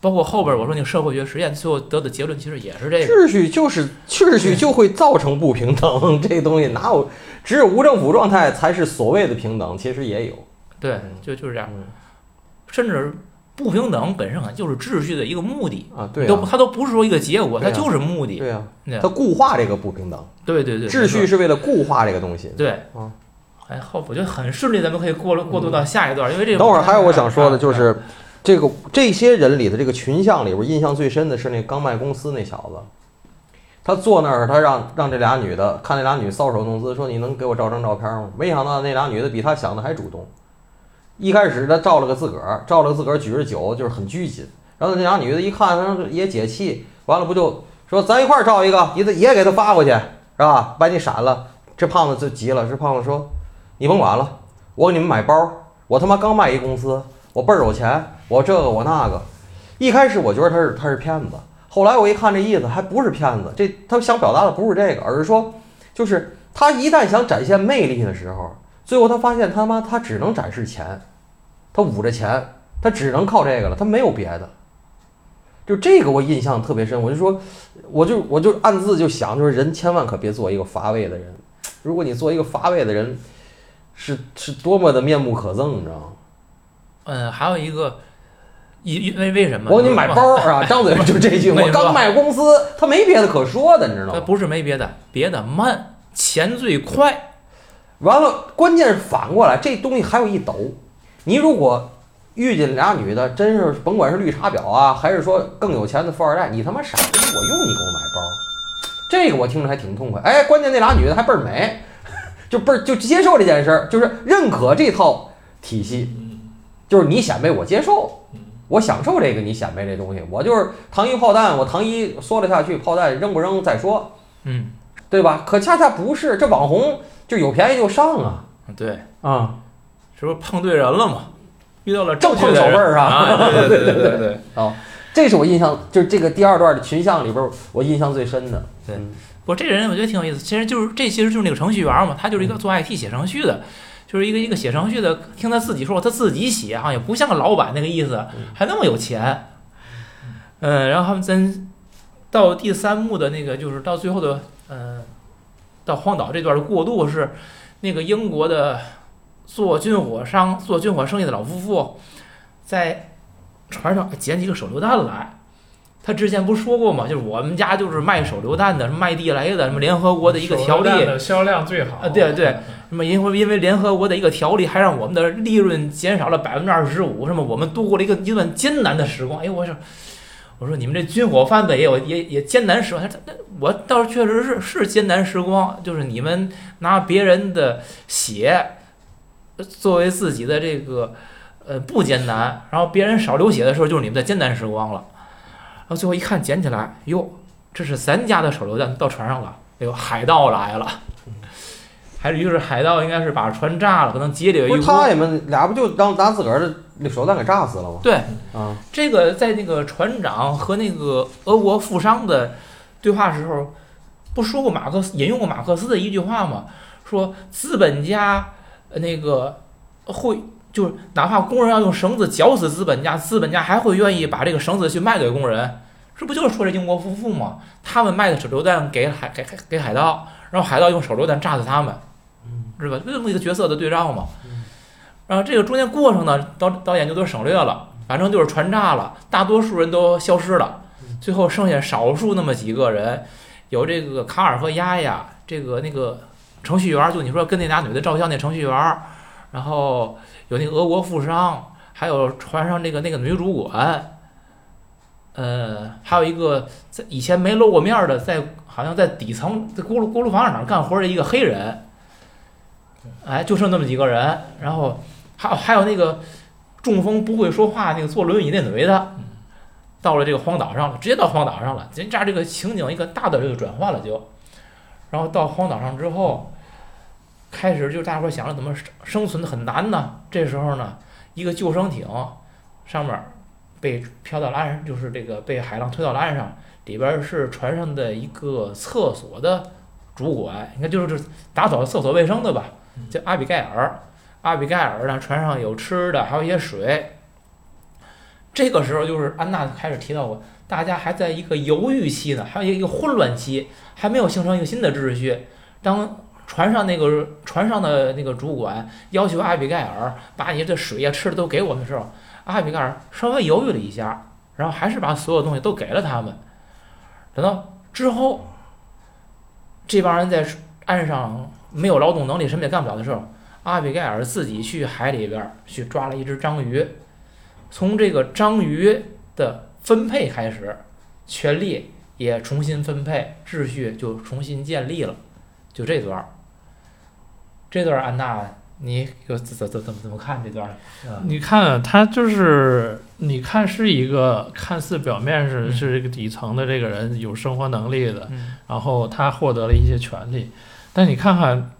Speaker 1: 包括后边我说那个社会学实验，最后得的结论其实也是这个。
Speaker 3: 秩序就是秩序就会造成不平等，这东西哪有？只有无政府状态才是所谓的平等，其实也有。
Speaker 1: 对，就就是这样。
Speaker 3: 嗯
Speaker 1: 甚至不平等本身可能就是秩序的一个目的，
Speaker 3: 啊，对
Speaker 1: 都
Speaker 3: 啊，
Speaker 1: 它都不是说一个结果，它
Speaker 3: 对啊。
Speaker 1: 就是目的。
Speaker 3: 对啊，
Speaker 1: 对。
Speaker 3: 它固化这个不平等，
Speaker 1: 对对对，
Speaker 3: 秩序是为了固化这个东西。
Speaker 1: 对。
Speaker 3: 啊，
Speaker 1: 哎，后我觉得很顺利，咱们可以过了过渡到下一段，因为这个
Speaker 3: 等会儿还有我想说的
Speaker 1: 啊
Speaker 3: 就是，这个这些人里的这个群像里边，印象最深的是那刚麦公司那小子，他坐那儿，他让让这俩女的看那俩女搔首弄姿，说你能给我照张照片吗？没想到那俩女的比他想的还主动。一开始他照了个自个儿，照了个自个儿举着酒，就是很拘谨。然后那俩女的一看，也解气，完了不就说咱一块儿照一个，你得也给他发过去，是吧？把你闪了。这胖子就急了，这胖子说：“你甭管了，我给你们买包，我他妈刚卖一公司，我倍儿有钱，我这个我那个。”一开始我觉得他是他是骗子，后来我一看这意思还不是骗子，这他想表达的不是这个，而是说，就是他一旦想展现魅力的时候，最后他发现他妈他只能展示钱，他捂着钱，他只能靠这个了，他没有别的。就这个我印象特别深，我就说，我就我就暗自就想，就是人千万可别做一个乏味的人。如果你做一个乏味的人，是是多么的面目可憎，你知道吗？
Speaker 1: 嗯，还有一个，因因为为什么？
Speaker 3: 我给你买包啊，张嘴就这句，
Speaker 1: 我
Speaker 3: 刚卖公司，他没别的可说的，你知道吗？
Speaker 1: 那不是没别的，别的慢，钱最快。
Speaker 3: 完了，关键是反过来，这东西还有一斗。你如果遇见俩女的，真是甭管是绿茶婊啊，还是说更有钱的富二代，你他妈傻逼，我用你给我买包，这个我听着还挺痛快。哎，关键那俩女的还倍儿美，就倍儿就接受这件事儿，就是认可这套体系，就是你显摆我接受，我享受这个你显摆这东西，我就是糖衣炮弹，我糖衣缩了下去，炮弹扔不扔再说，
Speaker 1: 嗯，
Speaker 3: 对吧？可恰恰不是，这网红就有便宜就上啊
Speaker 1: 对，
Speaker 3: 啊！
Speaker 1: 是不是碰对人了嘛？遇到了
Speaker 3: 正碰手背儿啊
Speaker 1: 对！对对对对对。
Speaker 3: 这是我印象，就是这个第二段的群像里边，我印象最深的。
Speaker 1: 对
Speaker 3: 嗯
Speaker 1: 不过这人我觉得挺有意思，其实就是这其实就是那个程序员嘛，他就是一个做 IT 写程序的，就是一个一个写程序的，听他自己说他自己写哈，也不像个老板那个意思，还那么有钱。嗯，然后他们真到第三幕的那个就是到最后的嗯，到荒岛这段的过渡是那个英国的做军火商做军火生意的老夫妇在船上捡几个手榴弹来。他之前不是说过吗？就是我们家就是卖手榴弹的，什么卖地雷的，什么联合国的一个条例
Speaker 2: 的销量最好
Speaker 1: 啊对对什么因为因为联合国的一个条例，还让我们的利润减少了百分之二十五，什么我们度过了一个一段艰难的时光。哎，我说，我说你们这军火贩子也有也也艰难时光。他那我倒是确实是是艰难时光，就是你们拿别人的血作为自己的这个呃不艰难，然后别人少流血的时候就是你们的艰难时光了。然后最后一看捡起来，哟，这是咱家的手榴弹到船上了，哎呦，海盗来了。还是于是海盗应该是把船炸了，可能劫掠
Speaker 3: 不是
Speaker 1: 一。
Speaker 3: 他们俩不就当拿自个儿的那手榴弹给炸死了吗？
Speaker 1: 对，
Speaker 3: 啊，
Speaker 1: 这个在那个船长和那个俄国富商的对话时候，不说过马克思引用过马克思的一句话吗？说资本家呃那个会就是哪怕工人要用绳子绞死资本家，资本家还会愿意把这个绳子去卖给工人。这不就是说这英国夫妇吗？他们卖的手榴弹给海给给给海盗，然后海盗用手榴弹炸死他们，是吧？这么一个角色的对照嘛。然后这个中间过程呢，导导演就都省略了，反正就是船炸了，大多数人都消失了，最后剩下少数那么几个人，有这个卡尔和丫丫，这个那个程序员，就你说跟那俩女的照相那程序员，然后有那个俄国富商，还有船上那个那个女主管。呃，还有一个在以前没露过面的，在好像在底层在锅炉锅炉房哪儿干活的一个黑人，哎，就剩那么几个人，然后还有还有那个中风不会说话那个坐轮椅那女的，到了这个荒岛上了，直接到荒岛上了，人家这个情景一个大的这个转换了就，然后到荒岛上之后，开始就大伙儿想着怎么生生存的很难呢，这时候呢，一个救生艇上面儿被漂到了岸上，就是这个被海浪推到了岸上，里边儿是船上的一个厕所的主管，应该就是就是打扫厕所卫生的吧，叫阿比盖尔。阿比盖尔呢，船上有吃的，还有一些水。这个时候就是安娜开始提到过，大家还在一个犹豫期呢，还有一个混乱期，还没有形成一个新的秩序。当船上那个船上的那个主管要求阿比盖尔把你的水呀、吃的都给我们的时候，阿比盖尔稍微犹豫了一下，然后还是把所有东西都给了他们。等到之后，这帮人在岸上没有劳动能力，什么也干不了的时候，阿比盖尔自己去海里边儿去抓了一只章鱼，从这个章鱼的分配开始，权力也重新分配，秩序就重新建立了，就这段儿。这段儿安娜，你又怎怎怎怎么怎么看这段儿？啊
Speaker 2: 你看他就是，你看是一个看似表面是
Speaker 1: 嗯。
Speaker 2: 是这个底层的这个人有生活能力的，
Speaker 1: 嗯。
Speaker 2: 然后他获得了一些权利，但你看看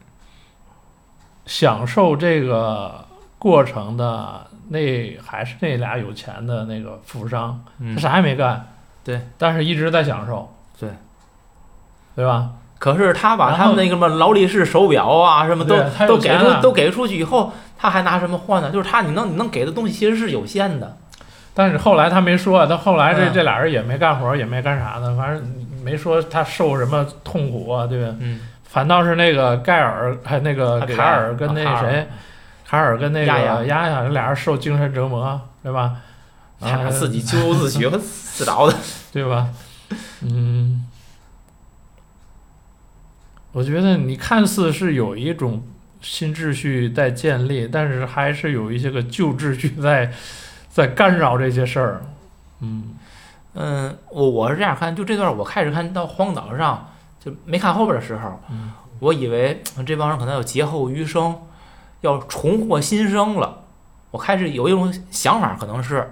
Speaker 2: 享受这个过程的那还是那俩有钱的那个富商，
Speaker 1: 嗯
Speaker 2: 他啥也没干，
Speaker 1: 对，
Speaker 2: 但是一直在享受，
Speaker 1: 对，
Speaker 2: 对吧？
Speaker 1: 可是他把
Speaker 2: 然后
Speaker 1: 他们那个什么劳力士手表啊，什么都
Speaker 2: 对他
Speaker 1: 都给出都给出去以后，他还拿什么换呢？就是他你能你能给的东西其实是有限的。
Speaker 2: 但是后来他没说，他后来这、
Speaker 1: 嗯
Speaker 2: 这俩人也没干活，也没干啥的，反正没说他受什么痛苦啊，对吧？
Speaker 1: 嗯，
Speaker 2: 反倒是那个盖尔还那个卡尔跟那谁，卡尔跟那个
Speaker 1: 丫丫
Speaker 2: 丫丫，俩人受精神折磨，对吧？啊
Speaker 1: 他自己咎由自取 自找的。
Speaker 2: 对吧？嗯，我觉得你看似是有一种新秩序在建立，但是还是有一些个旧秩序在在干扰这些事儿。嗯
Speaker 1: 嗯，我我是这样看，就这段我开始看到荒岛上，就没看后边的时候，
Speaker 2: 嗯
Speaker 1: 我以为嗯这帮人可能要劫后余生，要重获新生了。我开始有一种想法，可能是，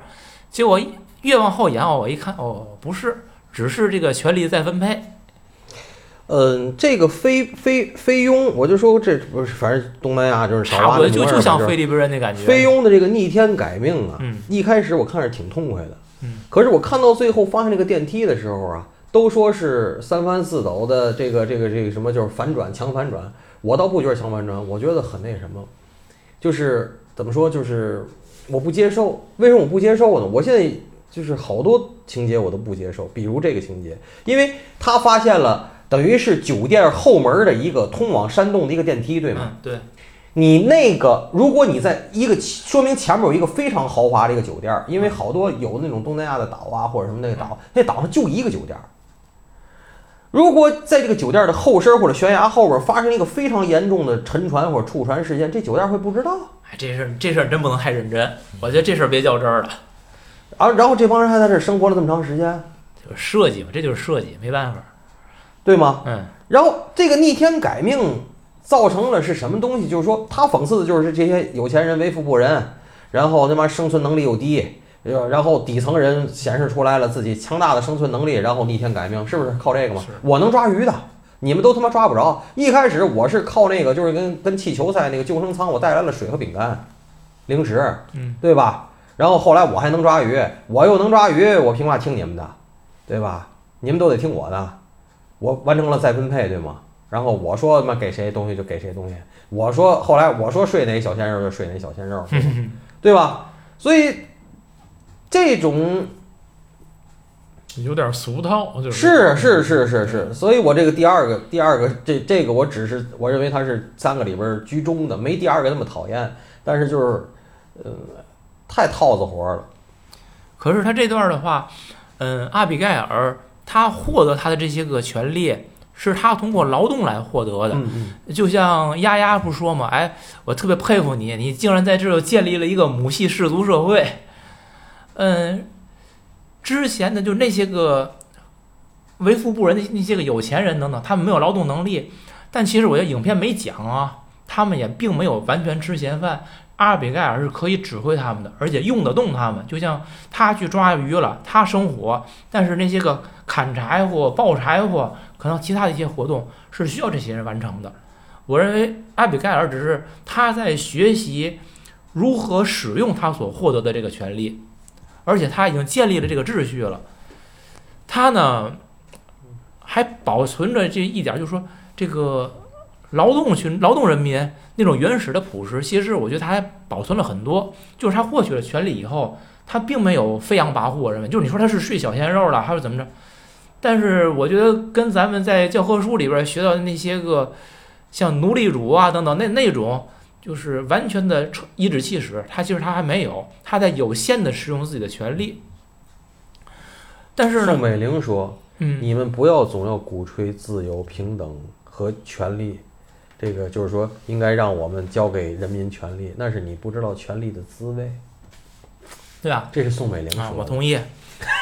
Speaker 1: 结果越往后延，我一看，哦，不是，只是这个权力再分配。
Speaker 3: 嗯，这个菲菲菲佣，我就说这不是，反正东南亚就是小
Speaker 1: 差不多就就像菲律宾人那感觉。
Speaker 3: 菲佣的这个逆天改命啊，
Speaker 1: 嗯
Speaker 3: 一开始我看着挺痛快的，
Speaker 1: 嗯，
Speaker 3: 可是我看到最后发现那个电梯的时候啊，都说是三翻四抖的这个这个这个什么就是反转强反转，我倒不觉得强反转，我觉得很那什么，就是怎么说，就是我不接受。为什么我不接受呢？我现在就是好多情节我都不接受，比如这个情节，因为他发现了。等于是酒店后门的一个通往山洞的一个电梯，对吗？
Speaker 1: 嗯，对，
Speaker 3: 你那个，如果你在一个说明前面有一个非常豪华的一个酒店儿，因为好多有那种东南亚的岛啊，或者什么那个岛，那岛上就一个酒店儿。如果在这个酒店的后身或者悬崖后边发生一个非常严重的沉船或者触船事件，这酒店会不知道。
Speaker 1: 哎，这事儿这事儿真不能太认真，我觉得这事儿别较真儿了，
Speaker 3: 啊，然后这帮人还在这儿生活了这么长时间，
Speaker 1: 就是设计嘛，这就是设计，没办法。
Speaker 3: 对吗？
Speaker 1: 嗯
Speaker 3: 然后这个逆天改命造成了是什么东西？就是说，他讽刺的就是这些有钱人为富不仁，然后他妈生存能力又低，呃然后底层人显示出来了自己强大的生存能力，然后逆天改命，是不是靠这个吗？我能抓鱼的，你们都他妈抓不着。一开始我是靠那个，就是跟跟气球赛那个救生舱，我带来了水和饼干、零食，
Speaker 1: 嗯，
Speaker 3: 对吧？然后后来我还能抓鱼，我又能抓鱼，我凭嘛听你们的，对吧？你们都得听我的，我完成了再分配，对吗？然后我说他妈给谁东西就给谁东西，我说后来我说睡哪小鲜肉就睡哪小鲜肉，对吧？所以这种
Speaker 2: 有点俗套，就是
Speaker 3: 是是是是是，所以我这个第二个第二个这这个我只是我认为它是三个里边儿居中的，没第二个那么讨厌，但是就是呃太套子活儿了。
Speaker 1: 可是他这段的话，嗯，阿比盖尔他获得他的这些个权利，是他通过劳动来获得的。
Speaker 3: 嗯嗯，
Speaker 1: 就像丫丫不说嘛，哎，我特别佩服你，你竟然在这儿建立了一个母系氏族社会。嗯，之前的就那些个为富不仁的那些个有钱人等等，他们没有劳动能力，但其实我觉得影片没讲啊，他们也并没有完全吃闲饭。阿比盖尔是可以指挥他们的，而且用得动他们。就像他去抓鱼了，他生火，但是那些个砍柴火、抱柴火，可能其他的一些活动是需要这些人完成的。我认为阿比盖尔只是他在学习如何使用他所获得的这个权利，而且他已经建立了这个秩序了。他呢还保存着这一点，就是说这个劳动群、劳动人民那种原始的朴实，其实我觉得他还保存了很多。就是他获取了权利以后，他并没有飞扬跋扈，我认为就是你说他是睡小鲜肉了，还是怎么着？但是我觉得跟咱们在教科书里边学到的那些个像奴隶主啊等等那那种，就是完全的颐指气使，他其实他还没有，他在有限的使用自己的权利。但是呢，
Speaker 3: 宋美龄说：“
Speaker 1: 嗯，
Speaker 3: 你们不要总要鼓吹自由、平等和权利，这个就是说应该让我们交给人民权利，那是你不知道权利的滋味。”
Speaker 1: 对吧？
Speaker 3: 这是宋美龄说
Speaker 1: 啊，
Speaker 3: 的。
Speaker 1: 我同意。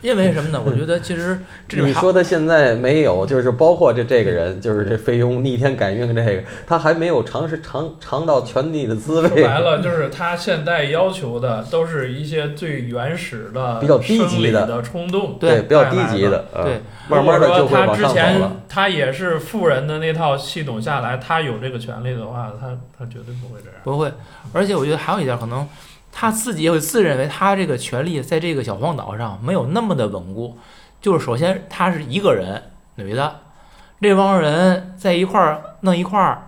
Speaker 1: 因为什么呢？我觉得其实这里
Speaker 3: 你说他现在没有，就是包括这这个人，就是这费用逆天改命这个，他还没有尝试尝尝到权力的滋味。
Speaker 2: 说白了，就是他现在要求的都是一些最原始的、
Speaker 3: 比较低级的
Speaker 2: 的冲动。
Speaker 1: 对
Speaker 3: 比较低级的，嗯
Speaker 1: 对，
Speaker 3: 慢慢的就会往上走
Speaker 2: 之前
Speaker 3: 了。
Speaker 2: 他也是富人的那套系统下来，他有这个权利的话，他他绝对不会这样。
Speaker 1: 不会，而且我觉得还有一点可能，他自己也会自认为他这个权力在这个小荒岛上没有那么的稳固。就是首先他是一个人，女的，这帮人在一块儿弄一块儿，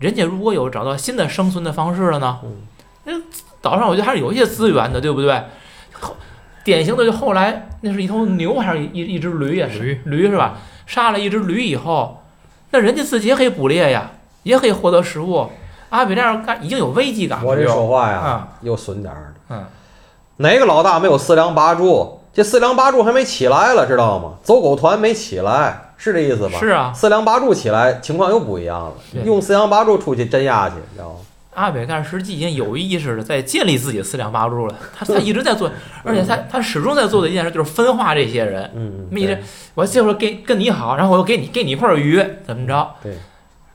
Speaker 1: 人家如果有找到新的生存的方式了呢，那岛上我觉得还是有一些资源的，对不对？后典型的就后来那是一头牛还是一一一只驴呀？
Speaker 2: 驴
Speaker 1: 驴是吧？杀了一只驴以后，那人家自己也可以捕猎呀，也可以获得食物。阿比这样干已经有危机感了。
Speaker 3: 我这说话呀
Speaker 1: 啊，
Speaker 3: 又损点儿的。
Speaker 1: 嗯，
Speaker 3: 哪个老大没有四梁八柱？这四梁八柱还没起来了，知道吗？走狗团没起来，是这意思吧？
Speaker 1: 是啊，
Speaker 3: 四梁八柱起来，情况又不一样了。用四梁八柱出去镇压去，你知道吗？
Speaker 1: 阿北干实际已经有意识的在建立自己的四梁八柱了。他他一直在做，而且他他始终在做的一件事就是分化这些人。
Speaker 3: 嗯，
Speaker 1: 没
Speaker 3: 对
Speaker 1: 我这会儿给跟你好，然后我又给你给你一块鱼，怎么着？
Speaker 3: 对。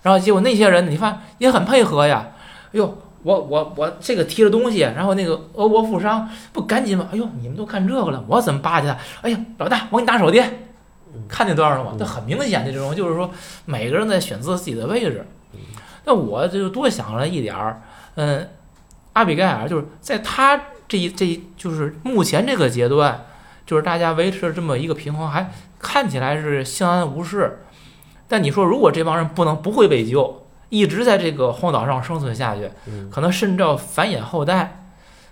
Speaker 1: 然后结果那些人，你看也很配合呀。哎呦，我我我这个提着东西，然后那个俄国富商不赶紧吗？哎呦，你们都看这个了，我怎么巴结他？哎呀，老大，我给你打手电。看见多少了吗？
Speaker 3: 嗯
Speaker 1: 这很明显的这种，就是说每个人在选择自己的位置。那我就多想了一点儿，嗯，阿比盖尔就是在他这一这一就是目前这个阶段，就是大家维持这么一个平衡，还看起来是相安无事。但你说，如果这帮人不能不会被救，一直在这个荒岛上生存下去，
Speaker 3: 嗯
Speaker 1: 可能甚至要繁衍后代，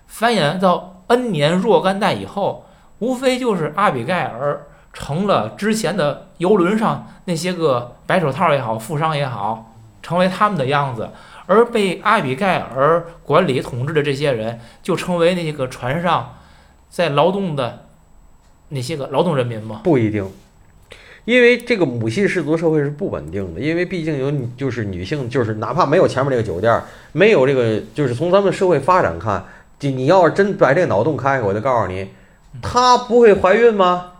Speaker 1: 繁衍到 N 年若干代以后，无非就是阿比盖尔成了之前的游轮上那些个白手套也好，富商也好，成为他们的样子，而被阿比盖尔管理统治的这些人，就成为那些个船上在劳动的那些个劳动人民吗？
Speaker 3: 不一定，因为这个母系氏族社会是不稳定的，因为毕竟有女，就是女性，就是哪怕没有前面这个酒店，没有这个，就是从咱们社会发展看，就你要是真把这个脑洞开开，我就告诉你，她不会怀孕吗？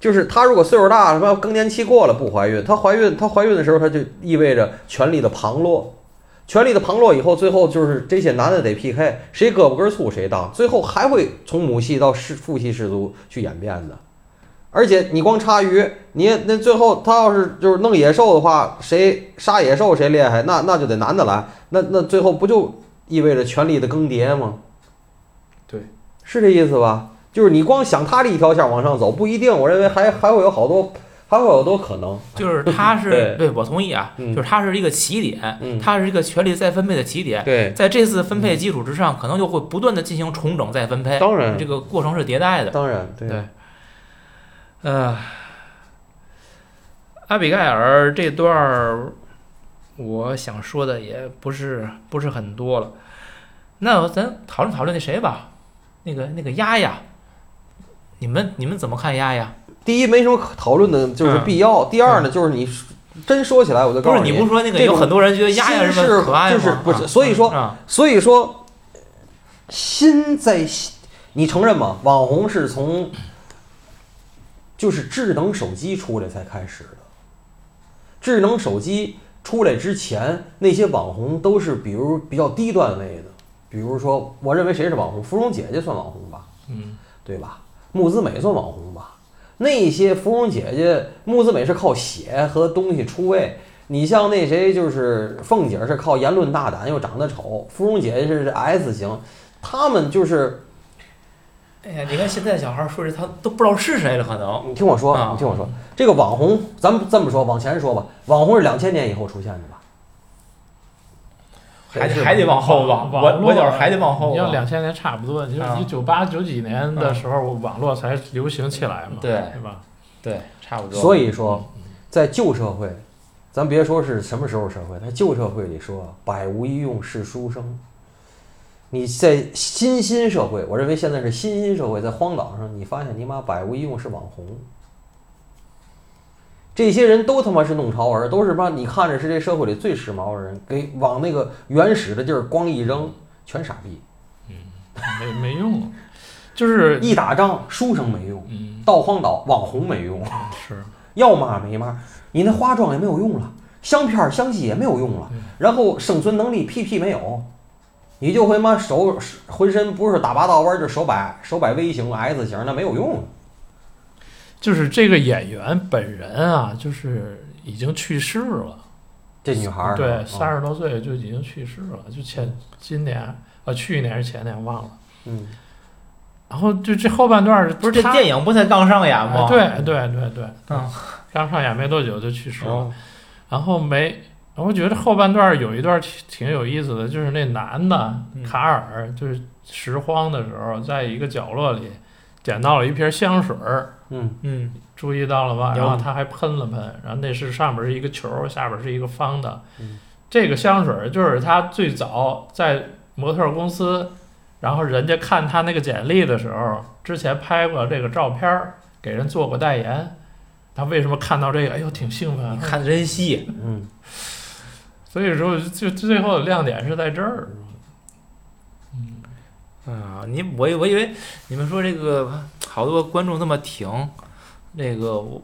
Speaker 3: 就是她如果岁数大，什么更年期过了不怀孕，她怀孕，她怀孕的时候，她就意味着权力的旁落。权力的旁落以后，最后就是这些男的得 PK，谁胳膊根粗谁当，最后还会从母系到氏父系氏族去演变的。而且你光插鱼，你那最后他要是就是弄野兽的话，谁杀野兽谁厉害，那那就得男的来，那那最后不就意味着权力的更迭吗？
Speaker 1: 对，
Speaker 3: 是这意思吧？就是你光想他这一条线往上走不一定，我认为还还会有好多，还会有好多可能。
Speaker 1: 就是他是
Speaker 3: 对
Speaker 1: 对我同意啊，
Speaker 3: 嗯
Speaker 1: 就是他是一个起点，
Speaker 3: 嗯
Speaker 1: 它是一个权力再分配的起点。
Speaker 3: 对，
Speaker 1: 在这次分配基础之上，可能就会不断的进行重整再分配，
Speaker 3: 当然
Speaker 1: 这个过程是迭代的。
Speaker 3: 当然对
Speaker 1: 对呃，阿比盖尔这段儿，我想说的也不是不是很多了。那咱讨论讨论那谁吧，那个那个丫丫，你们你们怎么看丫丫？
Speaker 3: 第一没什么可讨论的，就是必要。第二呢，就是你真说起来，我就告诉
Speaker 1: 不是你不是说那个很多人觉得丫丫是
Speaker 3: 是
Speaker 1: 可爱吗？
Speaker 3: 就是不是
Speaker 1: 啊
Speaker 3: 所以说
Speaker 1: 啊，
Speaker 3: 所以说，心在，你承认吗？网红是从就是智能手机出来才开始的。智能手机出来之前，那些网红都是比如比较低段位的，比如说，我认为谁是网红？芙蓉姐姐算网红吧，
Speaker 2: 嗯，
Speaker 3: 对吧？木子美算网红吧？那些芙蓉姐姐，木子美是靠写和东西出位。你像那谁，就是凤姐是靠言论大胆又长得丑，芙蓉姐姐是 S 型，他们就是
Speaker 1: 哎呀，你看现在小孩说这他都不知道是谁了，可能
Speaker 3: 你听我说，
Speaker 1: 啊
Speaker 3: 你听我说，这个网红，咱们这么说，往前说吧，网红是两千年以后出现的吧？
Speaker 1: 还还得往后往，
Speaker 2: 网
Speaker 1: 我我觉
Speaker 2: 络
Speaker 1: 得还得往后
Speaker 2: 你要。两千年差不多，就是
Speaker 1: 啊
Speaker 2: 一九八九几年的时候，网络才流行起来嘛，
Speaker 1: 对
Speaker 2: 对吧？
Speaker 1: 对，差不多。
Speaker 3: 所以说，在旧社会，咱别说是什么时候社会，在旧社会里说“百无一用是书生”。你在新兴社会，我认为现在是新兴社会，在荒岛上，你发现你妈百无一用是网红。这些人都他妈是弄潮儿，都是把你看着是这社会里最时髦的人，给往那个原始的地儿光一扔，全傻逼。
Speaker 2: 没没用。就是
Speaker 3: 一打仗书生没用，
Speaker 2: 嗯
Speaker 3: 到荒岛网红没用，
Speaker 2: 是
Speaker 3: 要骂没骂，你那化妆也没有用了，相片儿相机也没有用了
Speaker 2: 嗯，
Speaker 3: 然后生存能力屁屁没有，你就会嘛手浑身不是打把刀玩儿，就手摆手摆 V 型 S 型，那没有用。
Speaker 2: 就是这个演员本人啊，就是已经去世了。
Speaker 3: 这女孩儿
Speaker 2: 对，三十多岁就已经去世了，就前今年呃去年还是前年忘了。
Speaker 3: 嗯，
Speaker 2: 然后就这后半段儿
Speaker 1: 不是这电影不才刚上演吗？
Speaker 2: 哎对对对对，
Speaker 1: 嗯，
Speaker 2: 刚上演没多久就去世了。
Speaker 3: 哦
Speaker 2: 然后没，我觉得后半段有一段挺挺有意思的，就是那男的
Speaker 1: 嗯
Speaker 2: 卡尔，就是拾荒的时候，在一个角落里捡到了一瓶香水儿，
Speaker 3: 嗯
Speaker 1: 嗯
Speaker 2: 注意到了吧？然后他还喷了喷，然后那是上边是一个球，下边是一个方的。
Speaker 3: 嗯
Speaker 2: 这个香水儿就是他最早在模特公司，然后人家看他那个简历的时候，之前拍过这个照片儿，给人做过代言。他为什么看到这个，哎呦，挺兴奋啊？
Speaker 1: 你看真细，
Speaker 3: 嗯，
Speaker 2: 所以说，就就最后的亮点是在这儿。
Speaker 1: 嗯啊，你我以我以为你们说这个好多观众那么挺，那个我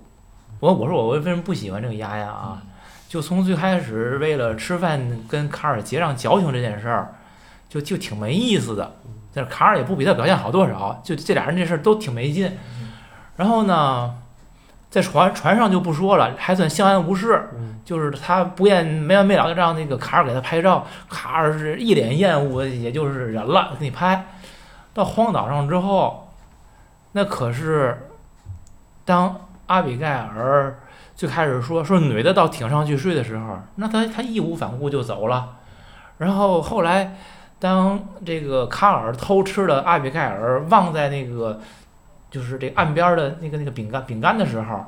Speaker 1: 我我说我为什么不喜欢这个丫丫啊？就从最开始为了吃饭跟卡尔结账矫情这件事儿，就就挺没意思的。但是卡尔也不比他表现好多少，就这俩人这事儿都挺没劲。然后呢，在船船上就不说了，还算相安无事。
Speaker 3: 嗯
Speaker 1: 就是他不厌没完没了的让那个卡尔给他拍照，卡尔是一脸厌恶，也就是忍了，给你拍。到荒岛上之后，那可是当阿比盖尔最开始说说女的到艇上去睡的时候，那他他义无反顾就走了。然后后来，当这个卡尔偷吃了阿比盖尔忘在那个就是这岸边的那个那个饼干饼干的时候，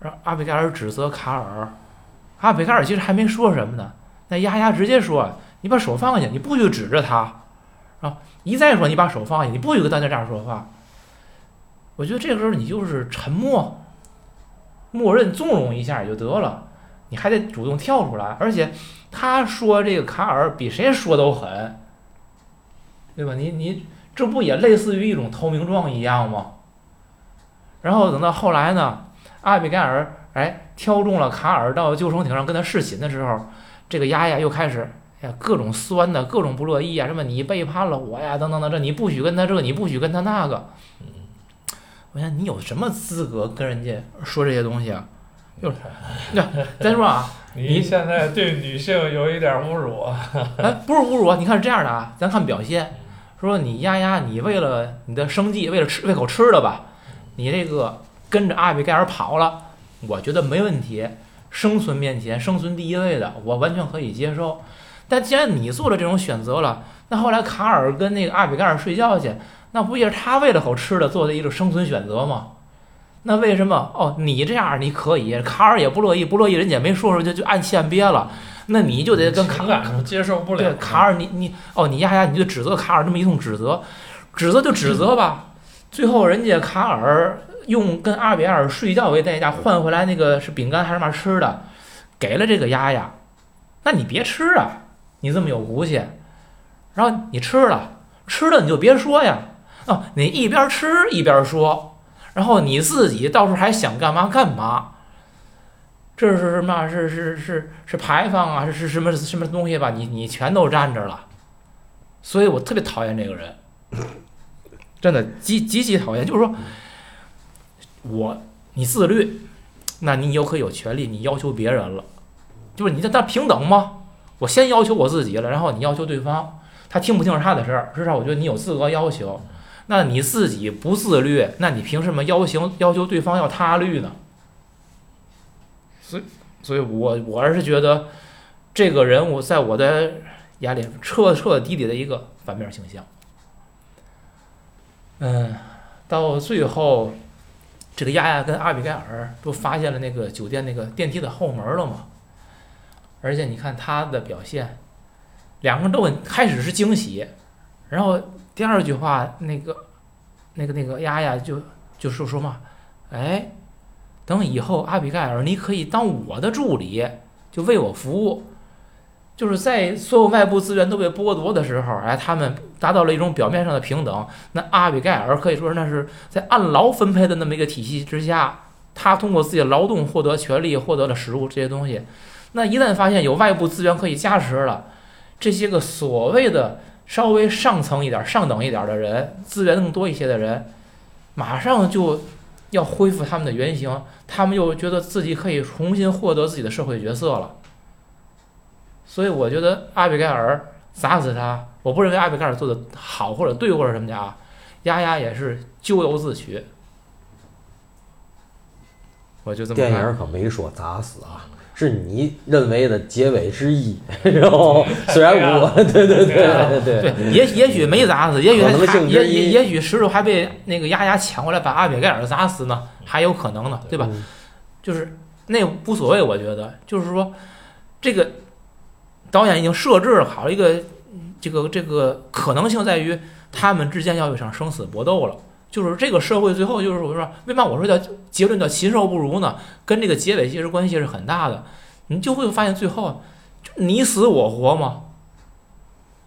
Speaker 1: 让阿比盖尔指责卡尔，阿比盖尔其实还没说什么呢，那丫丫直接说：“你把手放下，你不许指着他。”啊，一再说你把手放下，你不许跟大家这样说话。我觉得这个时候你就是沉默，默认纵容一下也就得了，你还得主动跳出来。而且他说这个卡尔比谁说都狠，对吧？你你这不也类似于一种投名状一样吗？然后等到后来呢，阿比盖尔哎挑中了卡尔到救生艇上跟他侍寝的时候，这个丫丫又开始哎呀各种酸的，各种不乐意啊，什么你背叛了我呀，等等等，这你不许跟他这，你不许跟他那个。我想你有什么资格跟人家说这些东西啊？就是，那再说啊，
Speaker 2: 你现在对女性有一点侮辱啊！
Speaker 1: 哎，不是侮辱啊！你看是这样的啊，咱看表现，说你丫丫，你为了你的生计，为了吃喂口吃的吧，你这个跟着阿比盖尔跑了，我觉得没问题。生存面前，生存第一位的，我完全可以接受。但既然你做了这种选择了，那后来卡尔跟那个阿比盖尔睡觉去，那不也是他为了口吃的做的一个生存选择吗？那为什么哦？你这样你可以，卡尔也不乐意，不乐意，人家也没说出去，就按气按憋了。那你就得跟卡
Speaker 2: 尔感接受不了。
Speaker 1: 对，卡尔你你哦，你丫丫你就指责卡尔这么一通指责，指责就指责吧。最后人家卡尔用跟阿比埃尔睡觉为代价换回来那个是饼干还是嘛吃的，给了这个丫丫。那你别吃啊，你这么有骨气，然后你吃了，吃了你就别说呀。哦，你一边吃一边说，然后你自己到时候还想干嘛干嘛。这是什么？是是是是牌坊啊？是是什么什么东西吧？你你全都占着了，所以我特别讨厌这个人，真的极极其讨厌。就是说，我你自律，那你有可有权利你要求别人了，就是你这那平等吗？我先要求我自己了，然后你要求对方，他听不听是他的事儿，至少我觉得你有资格要求。那你自己不自律，那你凭什么要求要求对方要他律呢？所以，所以我我还是觉得这个人物在我的眼里彻彻底底的一个反面形象。嗯，到最后，这个丫丫跟阿比盖尔不发现了那个酒店那个电梯的后门了吗？而且你看他的表现，两个人都很开始是惊喜，然后第二句话那个那个那个丫丫就就说说嘛，哎。等以后阿比盖尔，你可以当我的助理，就为我服务。就是在所有外部资源都被剥夺的时候，哎，他们达到了一种表面上的平等。那阿比盖尔可以说那是在按劳分配的那么一个体系之下，他通过自己的劳动获得权利，获得了食物这些东西。那一旦发现有外部资源可以加持了，这些个所谓的稍微上层一点、上等一点的人，资源更多一些的人，马上就要恢复他们的原型，他们又觉得自己可以重新获得自己的社会角色了。所以我觉得阿比盖尔砸死他，我不认为阿比盖尔做的好或者对或者什么的啊，丫丫也是咎由自取。我就这么
Speaker 3: 电影可没说砸死啊，是你认为的结尾之一。然后虽然我，对对对对对，
Speaker 1: 对，也也许没砸死，也许
Speaker 3: 可能
Speaker 1: 他也也也许石头还被那个丫丫抢过来把阿比盖尔砸死呢，还有可能呢，对吧？
Speaker 3: 嗯？
Speaker 1: 就是那无所谓，我觉得就是说，这个导演已经设置好了一个这个这个可能性，在于他们之间要有一场生死搏斗了。就是这个社会最后就是我说，为嘛我说叫结论叫禽兽不如呢？跟这个结尾其实关系是很大的。你就会发现最后就你死我活嘛。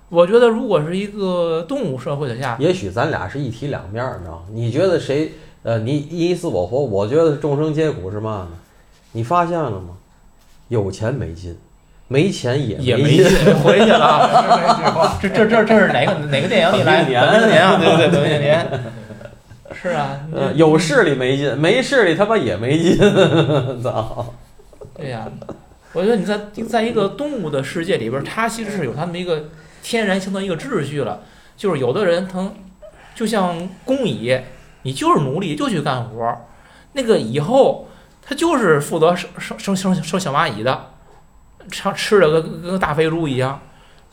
Speaker 1: 我觉得如果是一个动物社会的下，
Speaker 3: 也许咱俩是一体两面儿，你知道吗？你觉得谁？呃，你你死我活，我觉得众生皆苦是嘛呢？你发现了吗？有钱没劲，没钱也
Speaker 1: 也
Speaker 3: 没劲。
Speaker 1: 回去了啊。这这这这是哪个哪个电影里来的？
Speaker 3: 本命年
Speaker 1: 本命年啊，对对对，本命年。是啊，
Speaker 3: 有势力没劲，没势力他妈也没劲，操！
Speaker 1: 对呀、我觉得你在在一个动物的世界里边儿，它其实是有它们一个天然形成一个秩序了。就是有的人他就像工蚁，你就是奴隶，就去干活儿。那个以后他就是负责生生生生生小蚂蚁的，吃吃的跟跟大肥猪一样，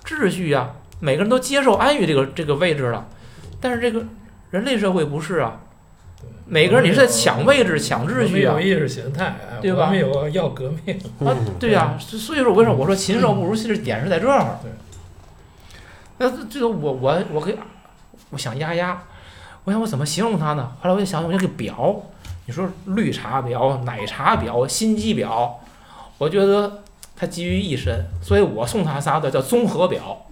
Speaker 1: 秩序呀、每个人都接受安于这个这个位置了。但是这个人类社会不是啊，每个人你是在抢位置、抢秩序啊
Speaker 2: 有。意识形态，哎
Speaker 1: 对吧
Speaker 2: 我们有要革命，
Speaker 1: 啊，对呀、所所以说我为什么我说禽兽不如，其实点是在这儿。
Speaker 2: 对。
Speaker 1: 那这这个我我我给，我想丫丫，我想我怎么形容它呢？后来我就想，我这个表，你说绿茶婊、奶茶婊、心机婊，我觉得它集于一身，所以我送它仨的叫综合表。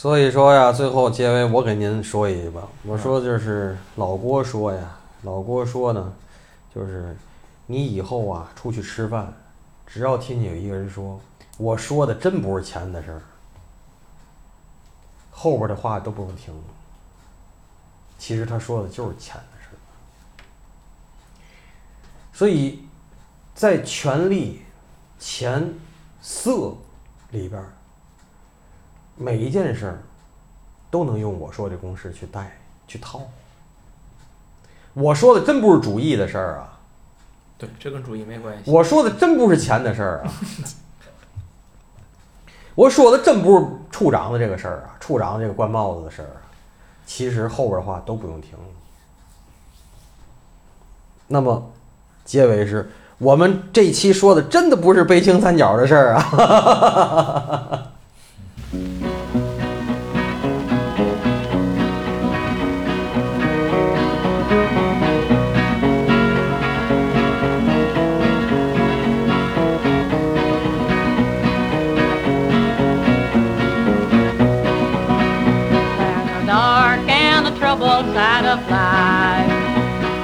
Speaker 3: 所以说呀，最后结尾我给您说一句吧，我说就是老郭说呀，老郭说呢，就是你以后啊出去吃饭，只要听见有一个人说我说的真不是钱的事儿，后边的话都不用听了，其实他说的就是钱的事儿。所以，在权力、钱、色里边儿。每一件事儿都能用我说这公式去带去套。我说的真不是主义的事儿啊，
Speaker 1: 对，这跟主义没关系。
Speaker 3: 我说的真不是钱的事儿啊，我说的真不是处长的这个事儿啊，处长这个冠帽子的事儿啊，其实后边的话都不用听。那么，结尾是我们这期说的真的不是悲情三角的事儿啊。
Speaker 4: troubled side of life.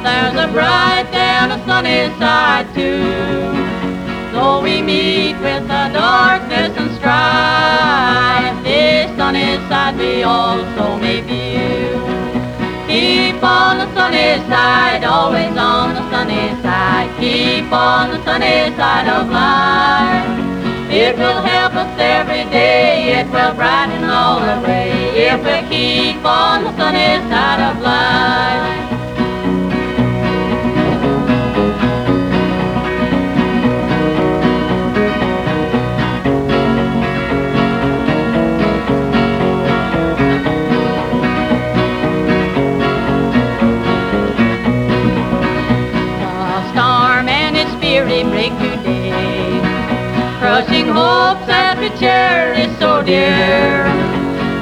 Speaker 4: There's a bright and a sunny side too. So we meet with the darkness and strife. this sunny side we also may view. Keep on the sunny side, always on the sunny side. Keep on the sunny side of life. It will help us every day, it will brighten all the way if we keep on the sunny side of life. Dear.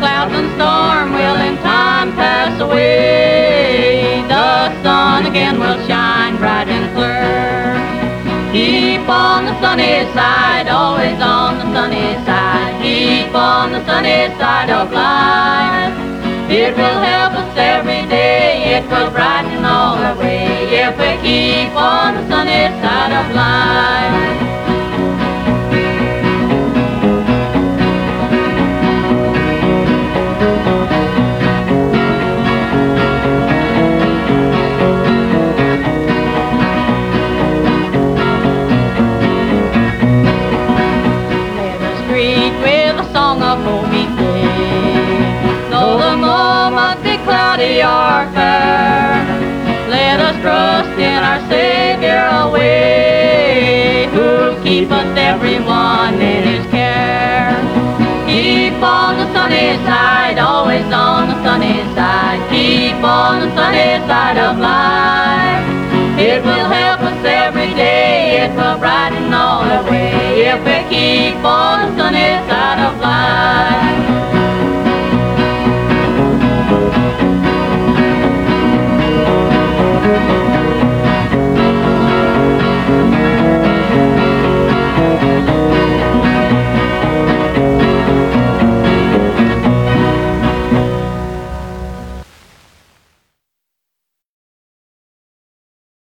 Speaker 4: Clouds and storm will in time pass away. The sun again will shine bright and clear. Keep on the sunny side, always on the sunny side. Keep on the sunny side of life. It will help us every day, it will brighten all the way if we keep on the sunny side of life. Fair, let us trust in our Savior away, who keepeth everyone in his care. Keep on the sunny side, always on the sunny side. Keep on the sunny side of life. It will help us every day, it will brighten all the way if we keep on the sunny side of life.